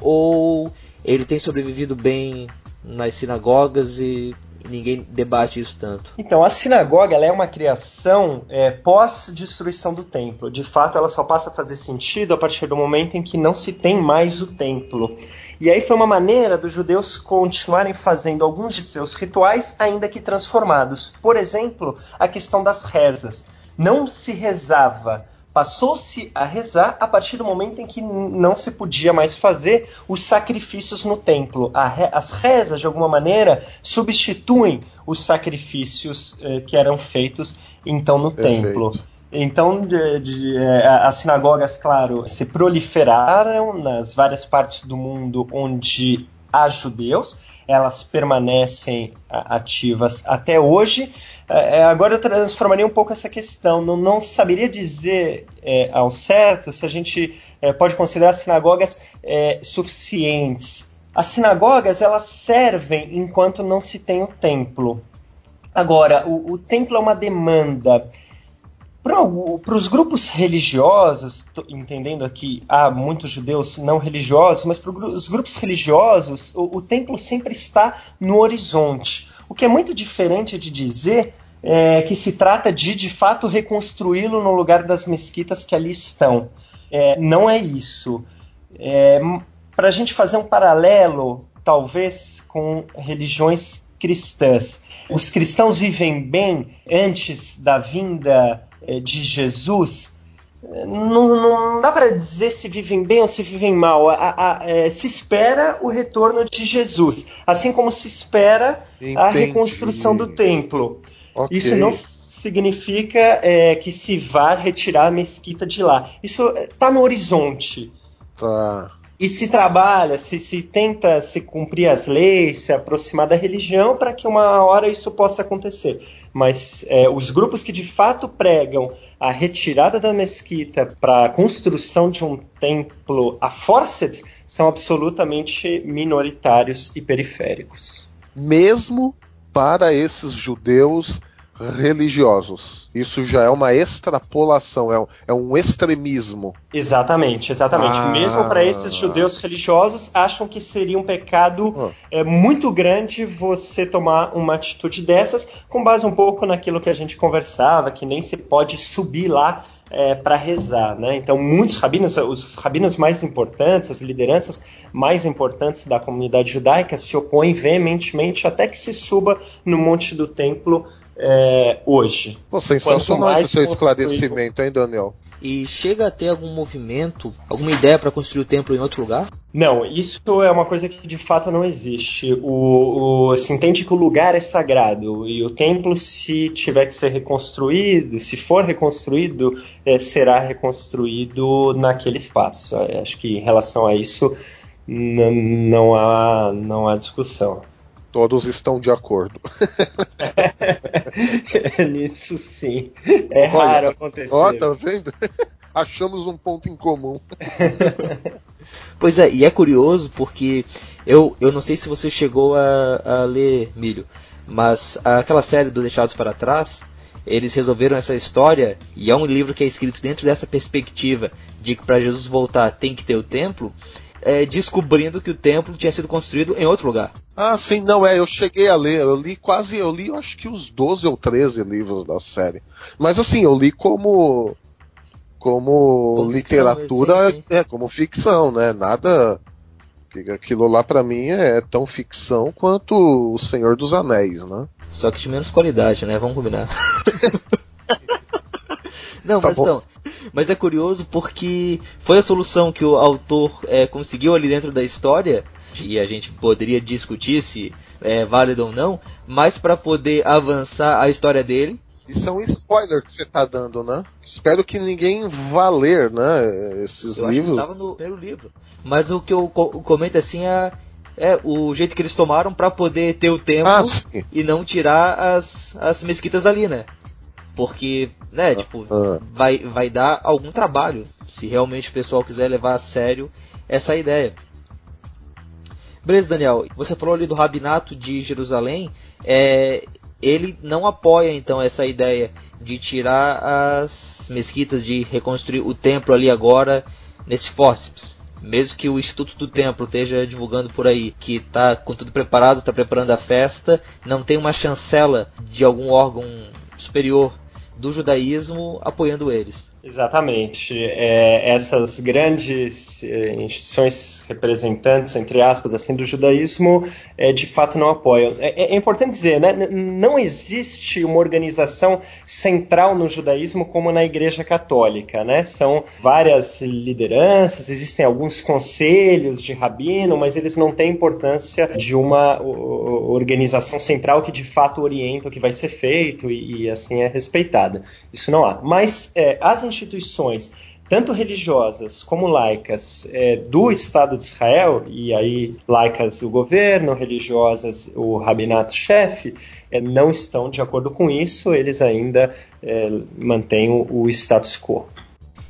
S4: Ou ele tem sobrevivido bem nas sinagogas e ninguém debate isso tanto.
S9: Então, a sinagoga ela é uma criação é, pós-destruição do templo. De fato, ela só passa a fazer sentido a partir do momento em que não se tem mais o templo. E aí foi uma maneira dos judeus continuarem fazendo alguns de seus rituais, ainda que transformados. Por exemplo, a questão das rezas. Não se rezava Passou-se a rezar a partir do momento em que não se podia mais fazer os sacrifícios no templo. As rezas, de alguma maneira, substituem os sacrifícios eh, que eram feitos então no Perfeito. templo. Então, de, de, eh, as sinagogas, claro, se proliferaram nas várias partes do mundo onde há judeus, elas permanecem ativas até hoje. É, é, agora eu transformaria um pouco essa questão. Não, não saberia dizer é, ao certo se a gente é, pode considerar as sinagogas é, suficientes. As sinagogas elas servem enquanto não se tem o templo. Agora, o, o templo é uma demanda para os grupos religiosos, entendendo aqui, há muitos judeus não religiosos, mas para os grupos religiosos, o, o, templo sempre está no horizonte. O que é muito diferente de dizer é, que se trata de, de fato, reconstruí-lo no lugar das mesquitas que ali estão. É, não é isso. É, para a gente fazer um paralelo, talvez, com religiões cristãs. Os cristãos vivem bem antes da vinda de Jesus, não, não dá para dizer se vivem bem ou se vivem mal. A, a, é, se espera o retorno de Jesus, assim como se espera Entendi. a reconstrução do templo. Okay. Isso não significa é, que se vá retirar a mesquita de lá. Isso está no horizonte.
S2: Tá.
S9: E se trabalha, se, se tenta se cumprir as leis, se aproximar da religião para que uma hora isso possa acontecer. Mas é, os grupos que de fato pregam a retirada da mesquita para a construção de um templo a forceps são absolutamente minoritários e periféricos.
S2: Mesmo para esses judeus religiosos. Isso já é uma extrapolação, é um, é um extremismo.
S9: Exatamente, exatamente.
S2: Ah.
S9: Mesmo para esses judeus religiosos, acham que seria um pecado
S2: Ah.
S9: é, muito grande você tomar uma atitude dessas, com base um pouco naquilo que a gente conversava, que nem se pode subir lá para rezar, né? Então muitos rabinos, os rabinos mais importantes, as lideranças mais importantes da comunidade judaica se opõem veementemente até que se suba no monte do templo é, hoje.
S2: Pô, sensacional
S9: mais
S2: esse seu esclarecimento, hein, Daniel?
S4: E chega a ter algum movimento, alguma ideia para construir o templo em outro lugar?
S9: Não, isso é uma coisa que de fato não existe. O, o- se entende que o lugar é sagrado e o templo, se tiver que ser reconstruído, se for reconstruído, eh, será reconstruído naquele espaço. Eh, Acho que em relação a isso não há, não há discussão.
S2: Todos estão de acordo. [LAUGHS]
S9: Nisso sim. É
S2: Olha,
S9: raro acontecer.
S2: Ó, tá vendo? [LAUGHS] Achamos um ponto em comum. [LAUGHS]
S4: Pois é, e é curioso porque eu, eu não sei se você chegou a, a ler Milho, mas aquela série do Deixados para Trás, eles resolveram essa história e é um livro que é escrito dentro dessa perspectiva de que para Jesus voltar tem que ter o templo, é, descobrindo que o templo tinha sido construído em outro lugar.
S2: Ah, sim, não é, eu cheguei a ler, eu li quase, eu li eu acho que os 12 ou 13 livros da série. Mas assim, eu li como como,
S4: Como
S2: literatura,
S4: ficção, sim,
S2: é, como ficção, né? Nada que- aquilo lá pra mim é tão ficção quanto O Senhor dos Anéis, né?
S4: Só que de menos qualidade, né? Vamos combinar. [LAUGHS] não,
S2: Tá
S4: mas
S2: bom.
S4: não. Mas é curioso porque foi a solução que o autor é, conseguiu ali dentro da história, e a gente poderia discutir se é válido ou não, mas para poder avançar a história dele.
S2: Isso é um spoiler que você tá dando, né? Espero que ninguém vá ler, né? Esses
S4: Eu
S2: livros.
S4: estava no primeiro livro. Mas o que eu co- comento assim é, é o jeito que eles tomaram para poder ter o templo
S2: Ah,
S4: e não tirar as, as mesquitas dali, né? Porque, né, tipo,
S2: ah.
S4: vai, vai dar algum trabalho se realmente o pessoal quiser levar a sério essa ideia. Beleza, Daniel. Você falou ali do rabinato de Jerusalém. É, ele não apoia então essa ideia de tirar as mesquitas, de reconstruir o templo ali agora nesse fórceps. Mesmo que o Instituto do Templo esteja divulgando por aí que está com tudo preparado, está preparando a festa, não tem uma chancela de algum órgão superior do judaísmo apoiando eles.
S9: Exatamente. É, essas grandes é, instituições representantes, entre aspas, assim, do judaísmo, é, de fato não apoiam. É, é importante dizer, né, não existe uma organização central no judaísmo como na Igreja Católica. Né? São várias lideranças, existem alguns conselhos de rabino, mas eles não têm importância de uma organização central que de fato orienta o que vai ser feito e, e assim é respeitada. Isso não há. Mas é, as instituições, tanto religiosas como laicas, é, do Estado de Israel, e aí laicas o governo, religiosas o rabinato-chefe, é, não estão de acordo com isso, eles ainda é, mantêm o, o status quo.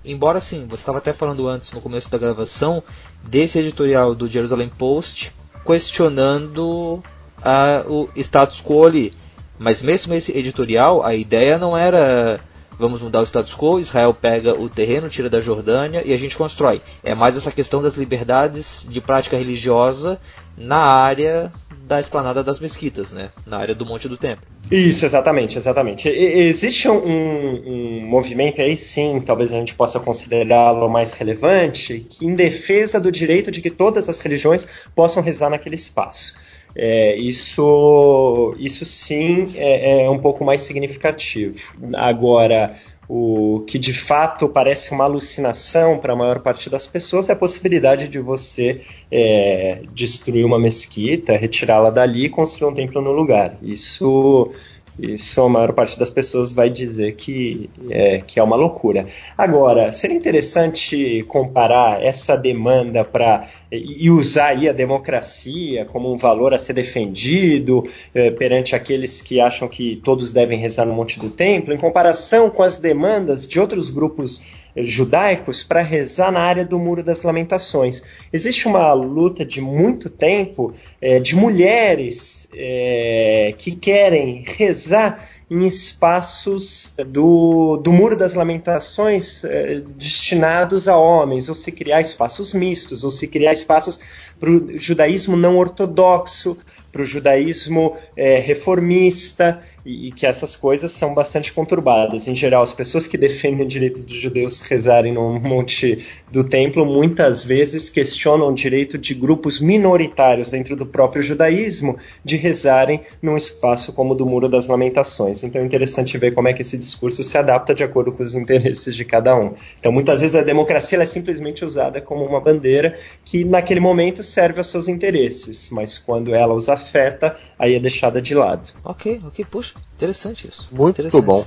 S4: Embora sim, você estava até falando antes no começo da gravação desse editorial do Jerusalem Post questionando a- o status quo ali. Mas mesmo esse editorial, a ideia não era vamos mudar o status quo, Israel pega o terreno, tira da Jordânia e a gente constrói. É mais essa questão das liberdades de prática religiosa na área da esplanada das mesquitas, né? Na área do Monte do Templo.
S9: Isso, exatamente, exatamente. E- existe um, um movimento aí, sim, talvez a gente possa considerá-lo mais relevante, que em defesa do direito de que todas as religiões possam rezar naquele espaço. É, isso, isso sim é, é um pouco mais significativo. Agora, o que de fato parece uma alucinação para a maior parte das pessoas é a possibilidade de você é, destruir uma mesquita, retirá-la dali e construir um templo no lugar. Isso, isso a maior parte das pessoas vai dizer que é, que é uma loucura. Agora, seria interessante comparar essa demanda para e usar aí a democracia como um valor a ser defendido eh, perante aqueles que acham que todos devem rezar no Monte do Templo, em comparação com as demandas de outros grupos judaicos para rezar na área do Muro das Lamentações. Existe uma luta de muito tempo eh, de mulheres eh, que querem rezar em espaços do, do Muro das Lamentações eh, destinados a homens, ou se criar espaços mistos, ou se criar espaços para o judaísmo não ortodoxo, para o judaísmo eh, reformista, e, que essas coisas são bastante conturbadas. Em geral, as pessoas que defendem o direito dos judeus rezarem no monte do templo muitas vezes questionam o direito de grupos minoritários dentro do próprio judaísmo de rezarem num espaço como o do Muro das Lamentações. Então é interessante ver como é que esse discurso se adapta de acordo com os interesses de cada um. Então muitas vezes a democracia é simplesmente usada como uma bandeira que naquele momento serve aos seus interesses, mas quando ela os afeta, aí é deixada de lado.
S4: Ok, ok, puxa, interessante isso.
S2: Muito
S4: interessante.
S2: bom.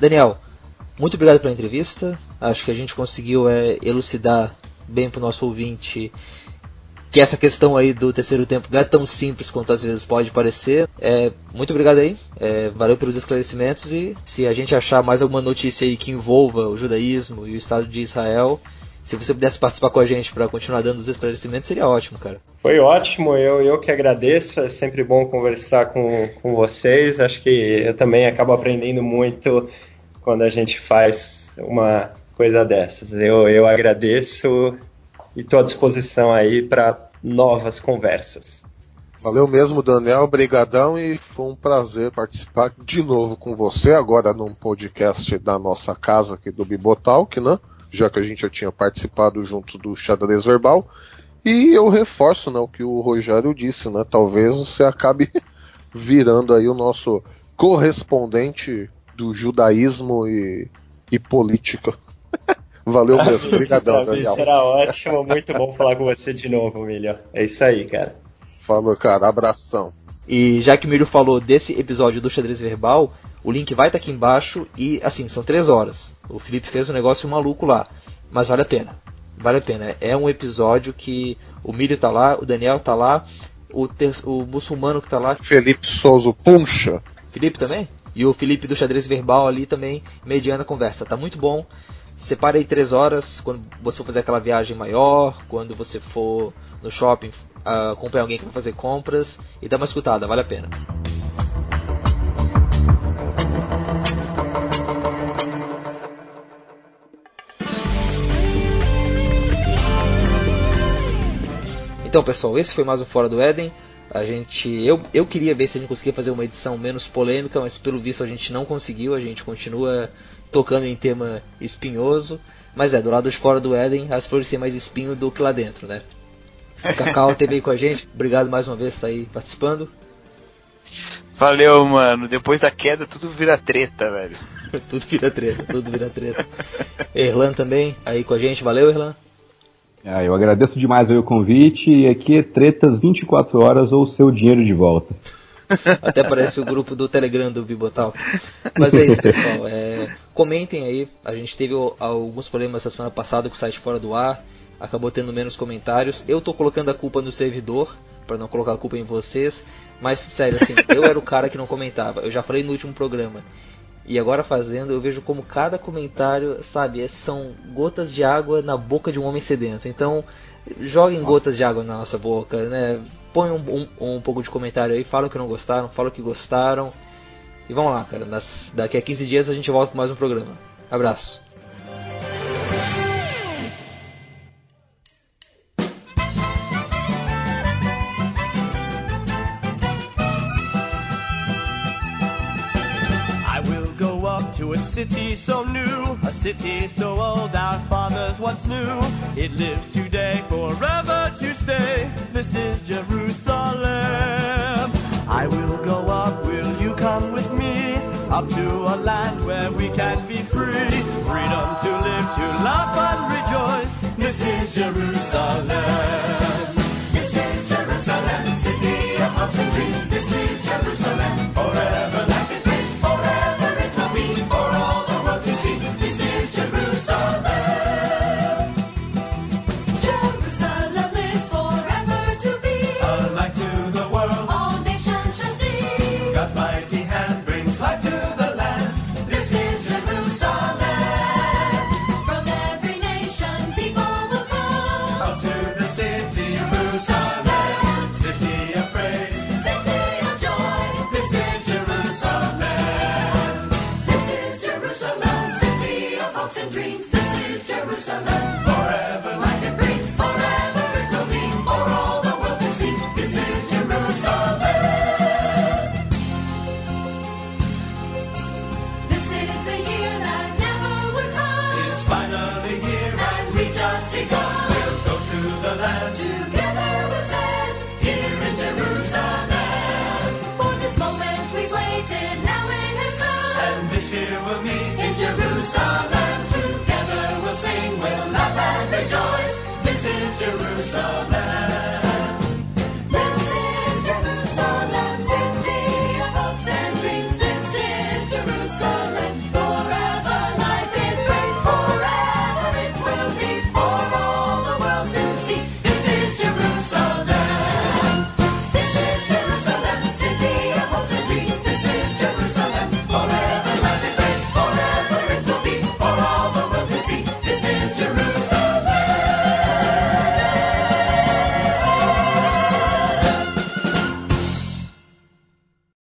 S4: Daniel, muito obrigado pela entrevista. Acho que a gente conseguiu é, elucidar bem para o nosso ouvinte que essa questão aí do terceiro tempo não é tão simples quanto às vezes pode parecer. É, muito obrigado aí, é, valeu pelos esclarecimentos e se a gente achar mais alguma notícia aí que envolva o judaísmo e o Estado de Israel, se você pudesse participar com a gente para continuar dando os esclarecimentos, seria ótimo, cara.
S9: Foi ótimo, eu, eu que agradeço, é sempre bom conversar com, com vocês, acho que eu também acabo aprendendo muito quando a gente faz uma coisa dessas. Eu, eu agradeço e estou à disposição aí para novas conversas.
S2: Valeu mesmo, Daniel, obrigadão e foi um prazer participar de novo com você agora num podcast da nossa casa aqui do Bibotalk, né? Já que a gente já tinha participado junto do xadrez verbal. E eu reforço, né, o que o Rogério disse, né? Talvez você acabe [LAUGHS] virando aí o nosso correspondente do judaísmo e, e política. [LAUGHS] Valeu mesmo, obrigadão, Daniel.
S9: Será ótimo, muito bom falar com você de novo, Milho. É isso aí, cara.
S2: Falou, cara, abração.
S4: E já que o Milho falou desse episódio do xadrez verbal, o link vai estar tá aqui embaixo e assim, são três horas. O Felipe fez um negócio maluco lá, mas vale a pena. Vale a pena. É um episódio que o Milho tá lá, o Daniel tá lá, o, ter, o muçulmano que tá lá.
S2: Felipe Souza Puncha.
S4: Felipe também? E o Felipe do xadrez verbal ali também mediando a conversa. Tá muito bom. Separe aí três horas quando você for fazer aquela viagem maior, quando você for no shopping uh, acompanhar alguém que vai fazer compras e dá uma escutada, vale a pena. Então, pessoal, esse foi mais um Fora do Éden. A gente, eu, eu queria ver se a gente conseguia fazer uma edição menos polêmica, mas pelo visto a gente não conseguiu. A gente continua tocando em tema espinhoso. Mas é, do lado de fora do Éden, as flores têm mais espinho do que lá dentro, né? O Cacau teve aí com a gente. Obrigado mais uma vez por estar aí participando.
S1: Valeu, mano. Depois da queda, tudo vira treta, velho. [LAUGHS]
S4: tudo vira treta, tudo vira treta. Erlan também, aí com a gente. Valeu, Erlan.
S3: Ah, eu agradeço demais o convite e aqui é tretas 24 horas ou seu dinheiro de volta. [LAUGHS]
S4: Até parece o grupo do Telegram do Bibotal. Mas é isso, pessoal. É, comentem aí. A gente teve alguns problemas essa semana passada com o site fora do ar. Acabou tendo menos comentários. Eu tô colocando a culpa no servidor, para não colocar a culpa em vocês. Mas, sério, assim, eu era o cara que não comentava. Eu já falei no último programa. E agora fazendo, eu vejo como cada comentário, sabe, são gotas de água na boca de um homem sedento. Então, joguem gotas de água na nossa boca, né? Põe um, um, um pouco de comentário aí, fala o que não gostaram, fala o que gostaram. E vamos lá, cara. Nas, daqui a 15 dias a gente volta com mais um programa. Abraço. City so new, a city so old our fathers once knew. It lives today, forever to stay. This is Jerusalem. I will go up, will you come with me? Up to a land where we can be free. Freedom to live, to laugh and rejoice. This is Jerusalem. This is Jerusalem, city of hopes and dreams. This is Jerusalem,
S10: Jerusalem.